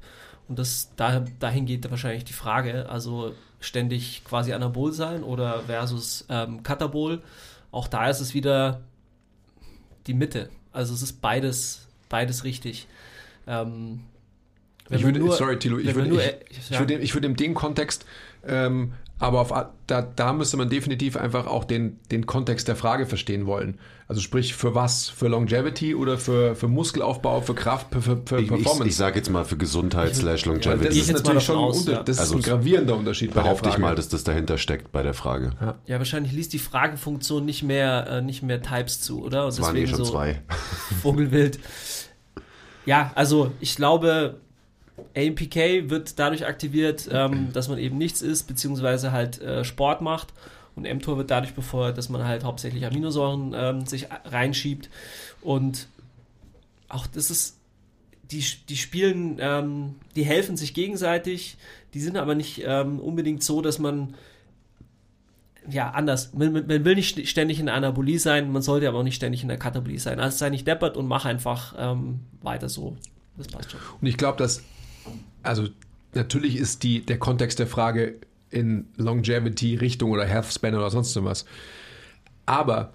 Und das, da, dahin geht wahrscheinlich die Frage. Also ständig quasi Anabol sein oder versus ähm, Katabol. Auch da ist es wieder die Mitte. Also es ist beides, beides richtig. Ähm, ich würde, nur, sorry, Tilo, ich würde, ich, ich, würde, ich würde in dem Kontext ähm, aber auf, da, da müsste man definitiv einfach auch den, den Kontext der Frage verstehen wollen. Also sprich, für was? Für Longevity oder für, für Muskelaufbau, für Kraft, für, für Performance? Ich, ich sage jetzt mal für Gesundheit slash Longevity. Ja, das ist natürlich schon aus, ja. das also ist ein gravierender Unterschied bei der Frage. ich mal, dass das dahinter steckt bei der Frage. Ja, ja wahrscheinlich liest die Fragefunktion nicht mehr, äh, nicht mehr Types zu, oder? Und das waren eh schon so zwei. Vogelwild. Ja, also ich glaube, AMPK wird dadurch aktiviert, ähm, dass man eben nichts isst, beziehungsweise halt äh, Sport macht. Und mTOR wird dadurch befeuert, dass man halt hauptsächlich Aminosäuren ähm, sich reinschiebt. Und auch das ist, die, die spielen, ähm, die helfen sich gegenseitig, die sind aber nicht ähm, unbedingt so, dass man ja, anders. Man, man, will nicht ständig in Anabolie sein, man sollte aber auch nicht ständig in der Katabolie sein. Also sei nicht deppert und mach einfach ähm, weiter so. Das passt schon. Und ich glaube, dass also natürlich ist die, der Kontext der Frage in Longevity-Richtung oder Health Span oder sonst was. Aber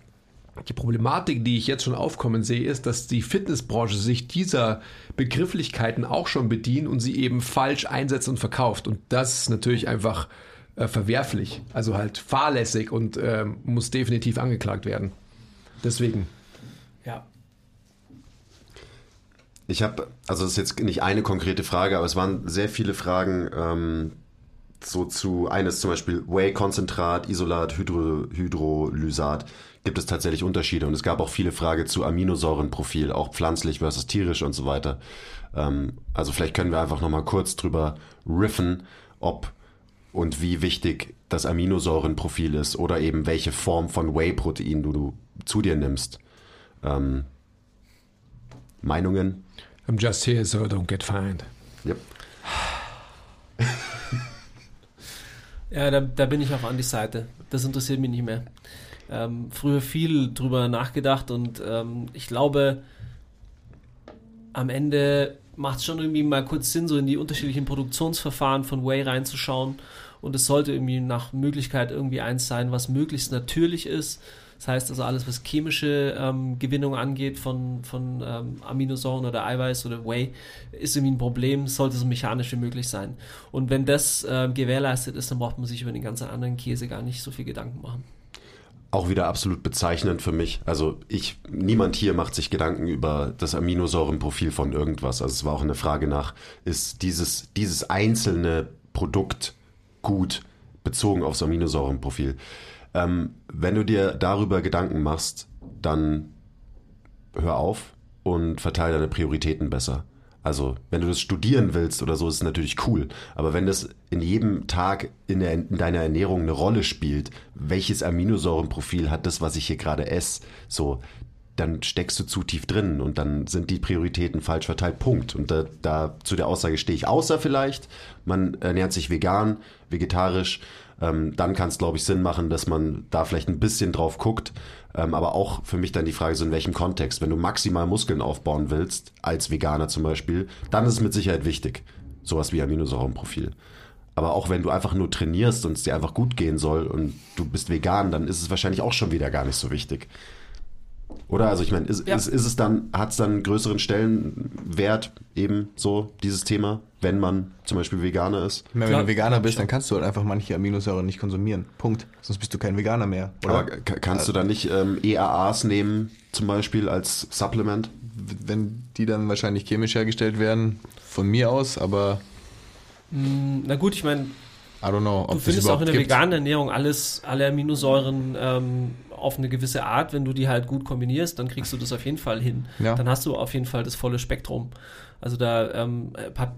die Problematik, die ich jetzt schon aufkommen sehe, ist, dass die Fitnessbranche sich dieser Begrifflichkeiten auch schon bedient und sie eben falsch einsetzt und verkauft. Und das ist natürlich einfach äh, verwerflich, also halt fahrlässig und äh, muss definitiv angeklagt werden. Deswegen. Ja. Ich habe, also das ist jetzt nicht eine konkrete Frage, aber es waren sehr viele Fragen ähm, so zu, eines zum Beispiel Whey-Konzentrat, Isolat, Hydro, Hydrolysat. Gibt es tatsächlich Unterschiede und es gab auch viele Fragen zu Aminosäurenprofil, auch pflanzlich versus tierisch und so weiter. Ähm, also vielleicht können wir einfach nochmal kurz drüber riffen, ob und wie wichtig das Aminosäurenprofil ist oder eben welche Form von Whey-Protein du, du zu dir nimmst. Ähm, Meinungen? I'm just here so I don't get fined. Yep. [laughs] Ja, da, da bin ich auf Andys Seite. Das interessiert mich nicht mehr. Ähm, früher viel drüber nachgedacht und ähm, ich glaube, am Ende macht es schon irgendwie mal kurz Sinn, so in die unterschiedlichen Produktionsverfahren von Whey reinzuschauen. Und es sollte irgendwie nach Möglichkeit irgendwie eins sein, was möglichst natürlich ist. Das heißt also alles, was chemische ähm, Gewinnung angeht von, von ähm, Aminosäuren oder Eiweiß oder Whey, ist irgendwie ein Problem, sollte so mechanisch wie möglich sein. Und wenn das äh, gewährleistet ist, dann braucht man sich über den ganzen anderen Käse gar nicht so viel Gedanken machen. Auch wieder absolut bezeichnend für mich. Also ich, niemand hier macht sich Gedanken über das Aminosäurenprofil von irgendwas. Also es war auch eine Frage nach, ist dieses, dieses einzelne Produkt gut bezogen aufs Aminosäurenprofil? Ähm, wenn du dir darüber Gedanken machst, dann hör auf und verteile deine Prioritäten besser. Also, wenn du das studieren willst oder so, ist es natürlich cool. Aber wenn das in jedem Tag in, der, in deiner Ernährung eine Rolle spielt, welches Aminosäurenprofil hat das, was ich hier gerade esse, so, dann steckst du zu tief drin und dann sind die Prioritäten falsch verteilt. Punkt. Und da, da zu der Aussage stehe ich. Außer vielleicht, man ernährt sich vegan, vegetarisch ähm, dann kann es, glaube ich, Sinn machen, dass man da vielleicht ein bisschen drauf guckt. Ähm, aber auch für mich dann die Frage so, in welchem Kontext. Wenn du maximal Muskeln aufbauen willst, als Veganer zum Beispiel, dann ist es mit Sicherheit wichtig. Sowas wie Aminosäurenprofil. Aber auch wenn du einfach nur trainierst und es dir einfach gut gehen soll und du bist vegan, dann ist es wahrscheinlich auch schon wieder gar nicht so wichtig. Oder? Also ich meine, ist, ja. ist, ist es dann, hat es dann einen größeren Stellenwert, eben so, dieses Thema, wenn man zum Beispiel Veganer ist? Meine, wenn du Veganer bist, dann kannst du halt einfach manche Aminosäuren nicht konsumieren. Punkt. Sonst bist du kein Veganer mehr. Oder? Aber kannst du dann nicht ähm, EAAs nehmen, zum Beispiel als Supplement? Wenn die dann wahrscheinlich chemisch hergestellt werden, von mir aus, aber. Hm, na gut, ich meine, I don't know, du findest auch in der gibt. veganen Ernährung alles, alle Aminosäuren ähm, auf eine gewisse Art, wenn du die halt gut kombinierst, dann kriegst du das auf jeden Fall hin. Ja. Dann hast du auf jeden Fall das volle Spektrum. Also da, ähm,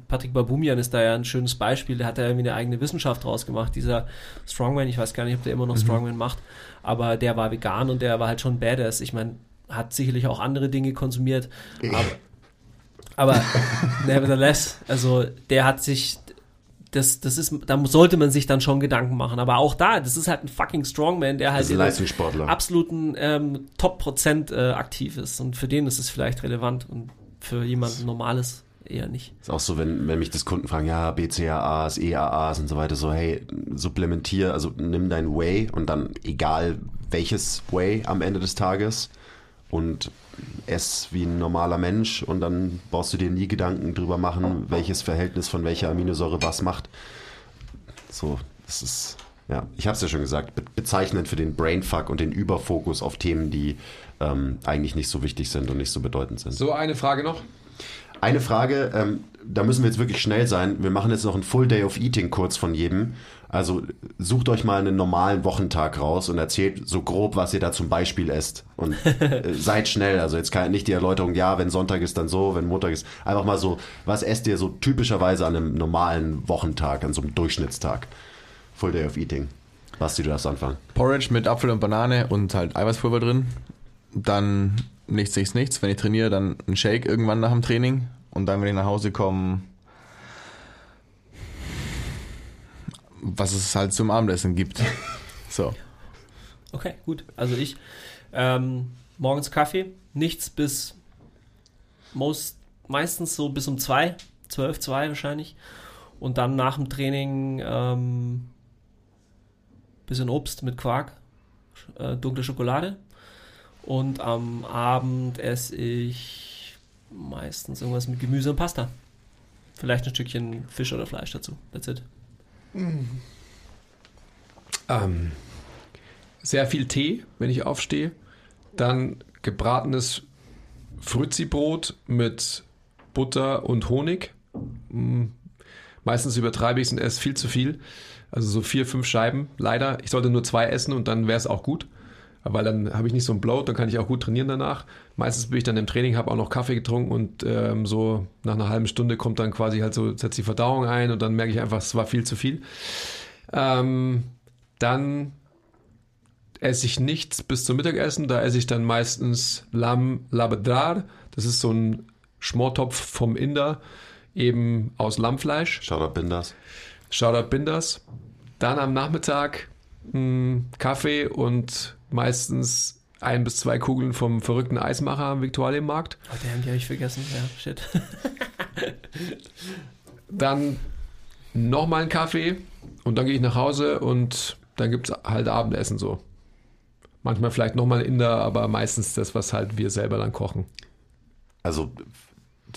Patrick Babumian ist da ja ein schönes Beispiel, der hat da irgendwie eine eigene Wissenschaft draus gemacht. Dieser Strongman, ich weiß gar nicht, ob der immer noch mhm. Strongman macht, aber der war vegan und der war halt schon badass. Ich meine, hat sicherlich auch andere Dinge konsumiert, aber, aber nevertheless, also der hat sich das, das ist, da sollte man sich dann schon Gedanken machen. Aber auch da, das ist halt ein fucking Strongman, der halt in absoluten ähm, Top-Prozent äh, aktiv ist. Und für den ist es vielleicht relevant und für jemanden Normales eher nicht. Ist auch so, wenn, wenn mich das Kunden fragen, ja, BCAAs, EAAs und so weiter, so, hey, supplementier, also nimm dein Whey und dann egal welches Whey am Ende des Tages und ess wie ein normaler Mensch und dann brauchst du dir nie Gedanken drüber machen, welches Verhältnis von welcher Aminosäure was macht. So, das ist, ja, ich habe es ja schon gesagt, bezeichnend für den Brainfuck und den Überfokus auf Themen, die ähm, eigentlich nicht so wichtig sind und nicht so bedeutend sind. So, eine Frage noch. Eine Frage, ähm, da müssen wir jetzt wirklich schnell sein. Wir machen jetzt noch einen Full Day of Eating kurz von jedem. Also sucht euch mal einen normalen Wochentag raus und erzählt so grob, was ihr da zum Beispiel esst. Und äh, [laughs] seid schnell. Also jetzt kann nicht die Erläuterung, ja, wenn Sonntag ist, dann so, wenn Montag ist. Einfach mal so, was esst ihr so typischerweise an einem normalen Wochentag, an so einem Durchschnittstag? Full Day of Eating. Basti, du darfst anfangen. Porridge mit Apfel und Banane und halt Eiweißpulver drin. Dann nichts, nichts, nichts. Wenn ich trainiere, dann ein Shake irgendwann nach dem Training. Und dann, wenn ich nach Hause komme, was es halt zum Abendessen gibt. [laughs] So. Okay, gut. Also ich ähm, morgens Kaffee, nichts bis most, meistens so bis um zwei, zwölf, zwei wahrscheinlich. Und dann nach dem Training ähm, bisschen Obst mit Quark, äh, dunkle Schokolade. Und am Abend esse ich meistens irgendwas mit Gemüse und Pasta. Vielleicht ein Stückchen Fisch oder Fleisch dazu. That's it. Ähm, sehr viel Tee, wenn ich aufstehe. Dann gebratenes Frützi-Brot mit Butter und Honig. Mm, meistens übertreibe ich es und esse viel zu viel. Also so vier, fünf Scheiben. Leider. Ich sollte nur zwei essen und dann wäre es auch gut. Weil dann habe ich nicht so ein Bloat, dann kann ich auch gut trainieren danach. Meistens bin ich dann im Training, habe auch noch Kaffee getrunken und ähm, so nach einer halben Stunde kommt dann quasi halt so, setzt die Verdauung ein und dann merke ich einfach, es war viel zu viel. Ähm, dann esse ich nichts bis zum Mittagessen. Da esse ich dann meistens Lam Labadar. Das ist so ein Schmortopf vom Inder eben aus Lammfleisch. Shoutout Binders. Shoutout Binders. Dann am Nachmittag mh, Kaffee und meistens ein bis zwei Kugeln vom verrückten Eismacher am Viktualienmarkt. Oh, den habe ich vergessen. Ja, shit. [laughs] Dann nochmal einen Kaffee und dann gehe ich nach Hause und dann gibt es halt Abendessen so. Manchmal vielleicht nochmal Inder, aber meistens das, was halt wir selber dann kochen. Also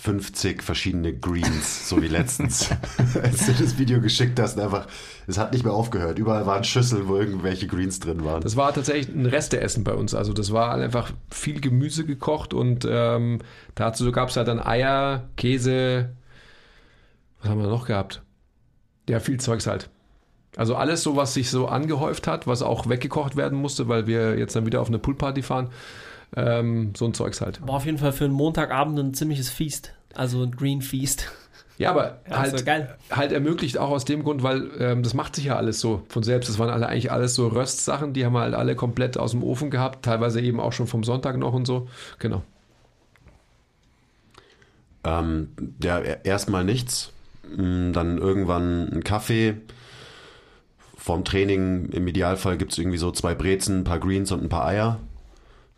50 verschiedene Greens, so wie letztens, [laughs] als du das Video geschickt hast. Einfach, es hat nicht mehr aufgehört. Überall waren Schüsseln, wo irgendwelche Greens drin waren. Das war tatsächlich ein Resteessen bei uns. Also das war einfach viel Gemüse gekocht und ähm, dazu gab es halt dann Eier, Käse. Was haben wir noch gehabt? Ja, viel Zeugs halt. Also alles so, was sich so angehäuft hat, was auch weggekocht werden musste, weil wir jetzt dann wieder auf eine Poolparty fahren. Ähm, so ein Zeugs halt. War auf jeden Fall für einen Montagabend ein ziemliches Feast. Also ein Green Feast. Ja, aber Ja, halt, halt ermöglicht auch aus dem Grund, weil ähm, das macht sich ja alles so von selbst. Das waren alle eigentlich alles so Röstsachen, die haben wir halt alle komplett aus dem Ofen gehabt, teilweise eben auch schon vom Sonntag noch und so. Genau. Ähm, ja, e- erstmal nichts. Mm, Dann irgendwann ein Kaffee. Vorm Training, im Idealfall gibt es irgendwie so zwei Brezen, ein paar Greens und ein paar Eier.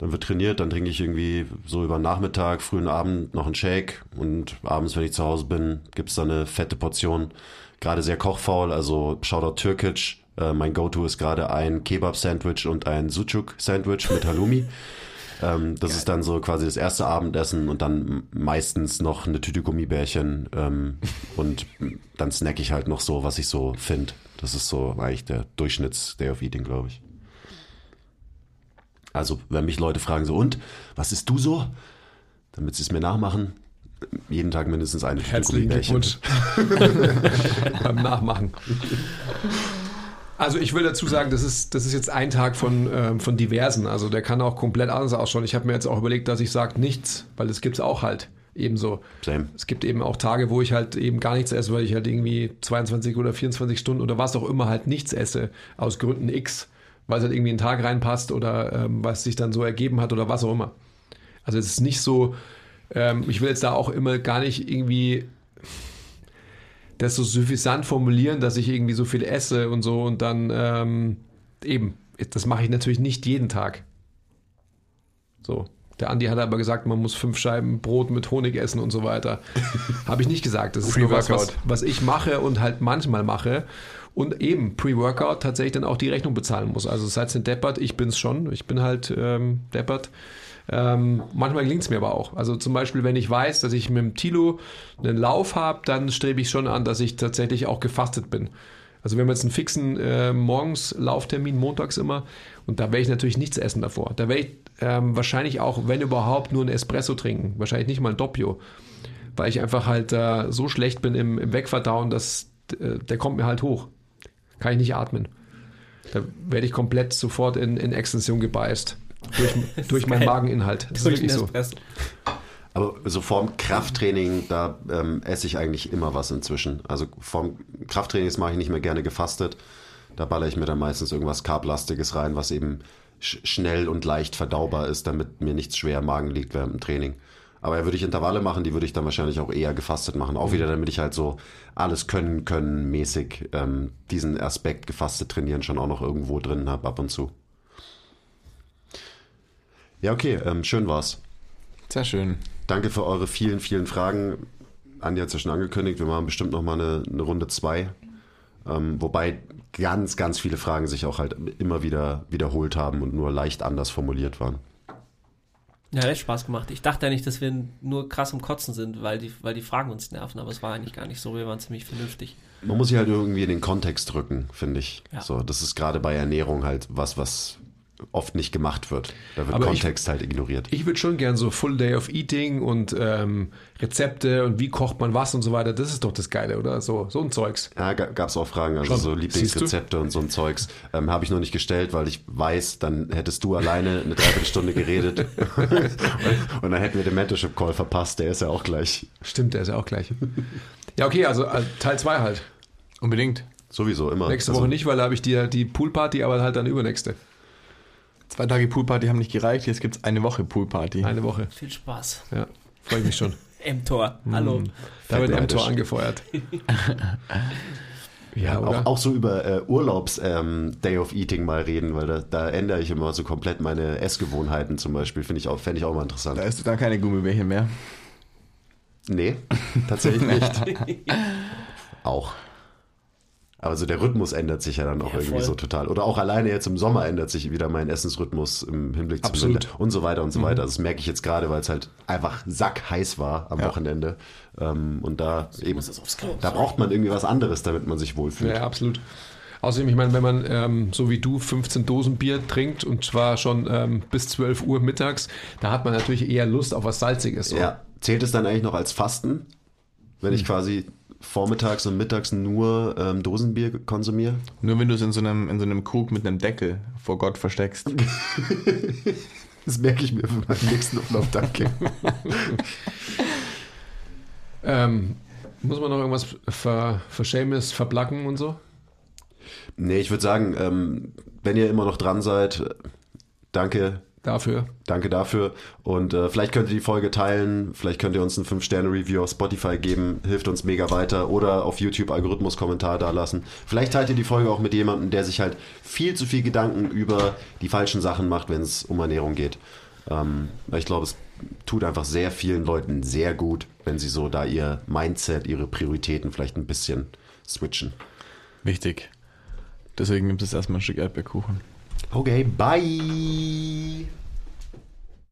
Dann wird trainiert, dann trinke ich irgendwie so über Nachmittag, frühen Abend noch einen Shake und abends, wenn ich zu Hause bin, gibt es dann eine fette Portion. Gerade sehr kochfaul, also Shoutout Türkic. Äh, mein Go-To ist gerade ein Kebab-Sandwich und ein Sucuk-Sandwich mit Halloumi. [laughs] Ähm, das ist dann so quasi das erste Abendessen und dann meistens noch eine Tüte Gummibärchen ähm, und dann snack ich halt noch so, was ich so finde. Das ist so eigentlich der Durchschnitts-Day of Eating, glaube ich. Also, wenn mich Leute fragen so, und, was isst du so? Damit sie es mir nachmachen, jeden Tag mindestens eine Herzlichen. Glückwunsch [laughs] beim Nachmachen. Also ich will dazu sagen, das ist, das ist jetzt ein Tag von, ähm, von diversen. Also der kann auch komplett anders ausschauen. Ich habe mir jetzt auch überlegt, dass ich sage nichts, weil das gibt es auch halt ebenso. Same. Es gibt eben auch Tage, wo ich halt eben gar nichts esse, weil ich halt irgendwie 22 oder 24 Stunden oder was auch immer halt nichts esse, aus Gründen X, weil es halt irgendwie in den Tag reinpasst oder ähm, was sich dann so ergeben hat oder was auch immer. Also es ist nicht so, ähm, ich will jetzt da auch immer gar nicht irgendwie das so suffisant formulieren, dass ich irgendwie so viel esse und so und dann ähm, eben, das mache ich natürlich nicht jeden Tag. So. Der Andi hat aber gesagt, man muss fünf Scheiben Brot mit Honig essen und so weiter. [laughs] Habe ich nicht gesagt. Das ist nur was, was, was ich mache und halt manchmal mache. Und eben Pre-Workout tatsächlich dann auch die Rechnung bezahlen muss. Also seid ihr deppert, ich bin's schon. Ich bin halt ähm, deppert. Ähm, manchmal gelingt es mir aber auch. Also zum Beispiel, wenn ich weiß, dass ich mit dem Tilo einen Lauf habe, dann strebe ich schon an, dass ich tatsächlich auch gefastet bin. Also wir haben jetzt einen fixen äh, morgens Lauftermin, montags immer, und da werde ich natürlich nichts essen davor. Da werde ich ähm, wahrscheinlich auch, wenn überhaupt, nur einen Espresso trinken. Wahrscheinlich nicht mal ein Doppio. Weil ich einfach halt äh, so schlecht bin im, im Wegverdauen, dass äh, der kommt mir halt hoch. Kann ich nicht atmen. Da werde ich komplett sofort in, in Extension gebeißt. Durch, [laughs] durch meinen. Mageninhalt. Das ist Durch wirklich den so. Espresso. Aber so vorm Krafttraining, da ähm, esse ich eigentlich immer was inzwischen. Also vorm Krafttraining das mache ich nicht mehr gerne gefastet. Da baller ich mir dann meistens irgendwas Carblastiges rein, was eben sch schnell und leicht verdaubar ist, damit mir nichts schwer im Magen liegt während dem Training. Aber würde ich Intervalle machen, die würde ich dann wahrscheinlich auch eher gefastet machen. Auch wieder, damit ich halt so alles können, können mäßig ähm, diesen Aspekt gefastet trainieren schon auch noch irgendwo drin habe ab und zu. Ja, okay, ähm, schön war's. Sehr schön. Danke für eure vielen, vielen Fragen. Andi hat es ja schon angekündigt, wir machen bestimmt noch mal eine, eine Runde zwei. Ähm, wobei ganz, ganz viele Fragen sich auch halt immer wieder wiederholt haben und nur leicht anders formuliert waren. Ja, hat echt Spaß gemacht. Ich dachte eigentlich, dass wir nur krass am Kotzen sind, weil die, weil die Fragen uns nerven, aber es war eigentlich gar nicht so. Wir waren ziemlich vernünftig. Man muss sich halt irgendwie in den Kontext rücken, finde ich. Ja. So, das ist gerade bei Ernährung halt was, was oft nicht gemacht wird. Da wird Aber ich- Kontext halt ignoriert. Ich würde schon gern so Full Day of Eating und ähm, Rezepte und wie kocht man was und so weiter. Das ist doch das Geile, oder? So, so ein Zeugs. Ja, gab es auch Fragen, also Schon. so Lieblingsrezepte und so ein Zeugs. Ähm, Habe ich noch nicht gestellt, weil ich weiß, dann hättest du alleine eine Dreiviertelstunde geredet und, [laughs] und dann hätten wir den Mentorship Call verpasst. Der ist ja auch gleich. Stimmt, der ist ja auch gleich. Ja, okay, also äh, Teil 2 halt. Unbedingt. Sowieso immer. Nächste Also, Woche nicht, weil da habe ich die, die Poolparty, aber halt dann übernächste. Zwei Tage Poolparty haben nicht gereicht, jetzt gibt es eine Woche Poolparty. Eine Woche. Viel Spaß. Ja, freue ich mich schon. [laughs] M-Tor, hallo. Da wird M-Tor angefeuert. [laughs] ja, Auch, oder? auch so über äh, Urlaubs ähm, Day of Eating mal reden, weil da, da ändere ich immer so komplett meine Essgewohnheiten zum Beispiel. Finde ich auch, fände ich auch mal interessant. Da isst du dann keine Gummibärchen mehr. Nee, tatsächlich nicht. [laughs] auch. Aber so der Rhythmus ändert sich ja dann auch Ja, irgendwie voll. so total. Oder auch alleine jetzt im Sommer ändert sich wieder mein Essensrhythmus im Hinblick zum Absolut. Winter und so weiter und so weiter. Das merke ich jetzt gerade, weil es halt einfach sackheiß war am Ja. Wochenende. Ähm, und da eben, aufs Klo. da braucht man irgendwie was anderes, damit man sich wohlfühlt. Ja, absolut. Außerdem, ich meine, wenn man ähm, so wie du 15 Dosen Bier trinkt und zwar schon ähm, bis 12 Uhr mittags, da hat man natürlich eher Lust auf was Salziges. So. Ja. Zählt es dann eigentlich noch als Fasten, wenn ich quasi vormittags und mittags nur ähm, Dosenbier konsumiere? Nur wenn du es in so einem, in so einem Krug mit einem Deckel vor Gott versteckst. [laughs] Das merke ich mir für meinen nächsten Urlaub, danke. [laughs] Ähm, muss man noch irgendwas ver, verschämes, verblacken und so? nee, ich würde sagen, ähm, wenn ihr immer noch dran seid, danke, Dafür. danke dafür. Und äh, vielleicht könnt ihr die Folge teilen, vielleicht könnt ihr uns ein 5-Sterne-Review auf Spotify geben, hilft uns mega weiter. Oder auf YouTube Algorithmus-Kommentar da lassen. Vielleicht teilt ihr die Folge auch mit jemandem, der sich halt viel zu viel Gedanken über die falschen Sachen macht, wenn es um Ernährung geht. Ähm, ich glaube, es tut einfach sehr vielen Leuten sehr gut, wenn sie so da ihr Mindset, ihre Prioritäten vielleicht ein bisschen switchen. Wichtig. Deswegen gibt es erstmal ein Stück Erdbeerkuchen. Okay, bye!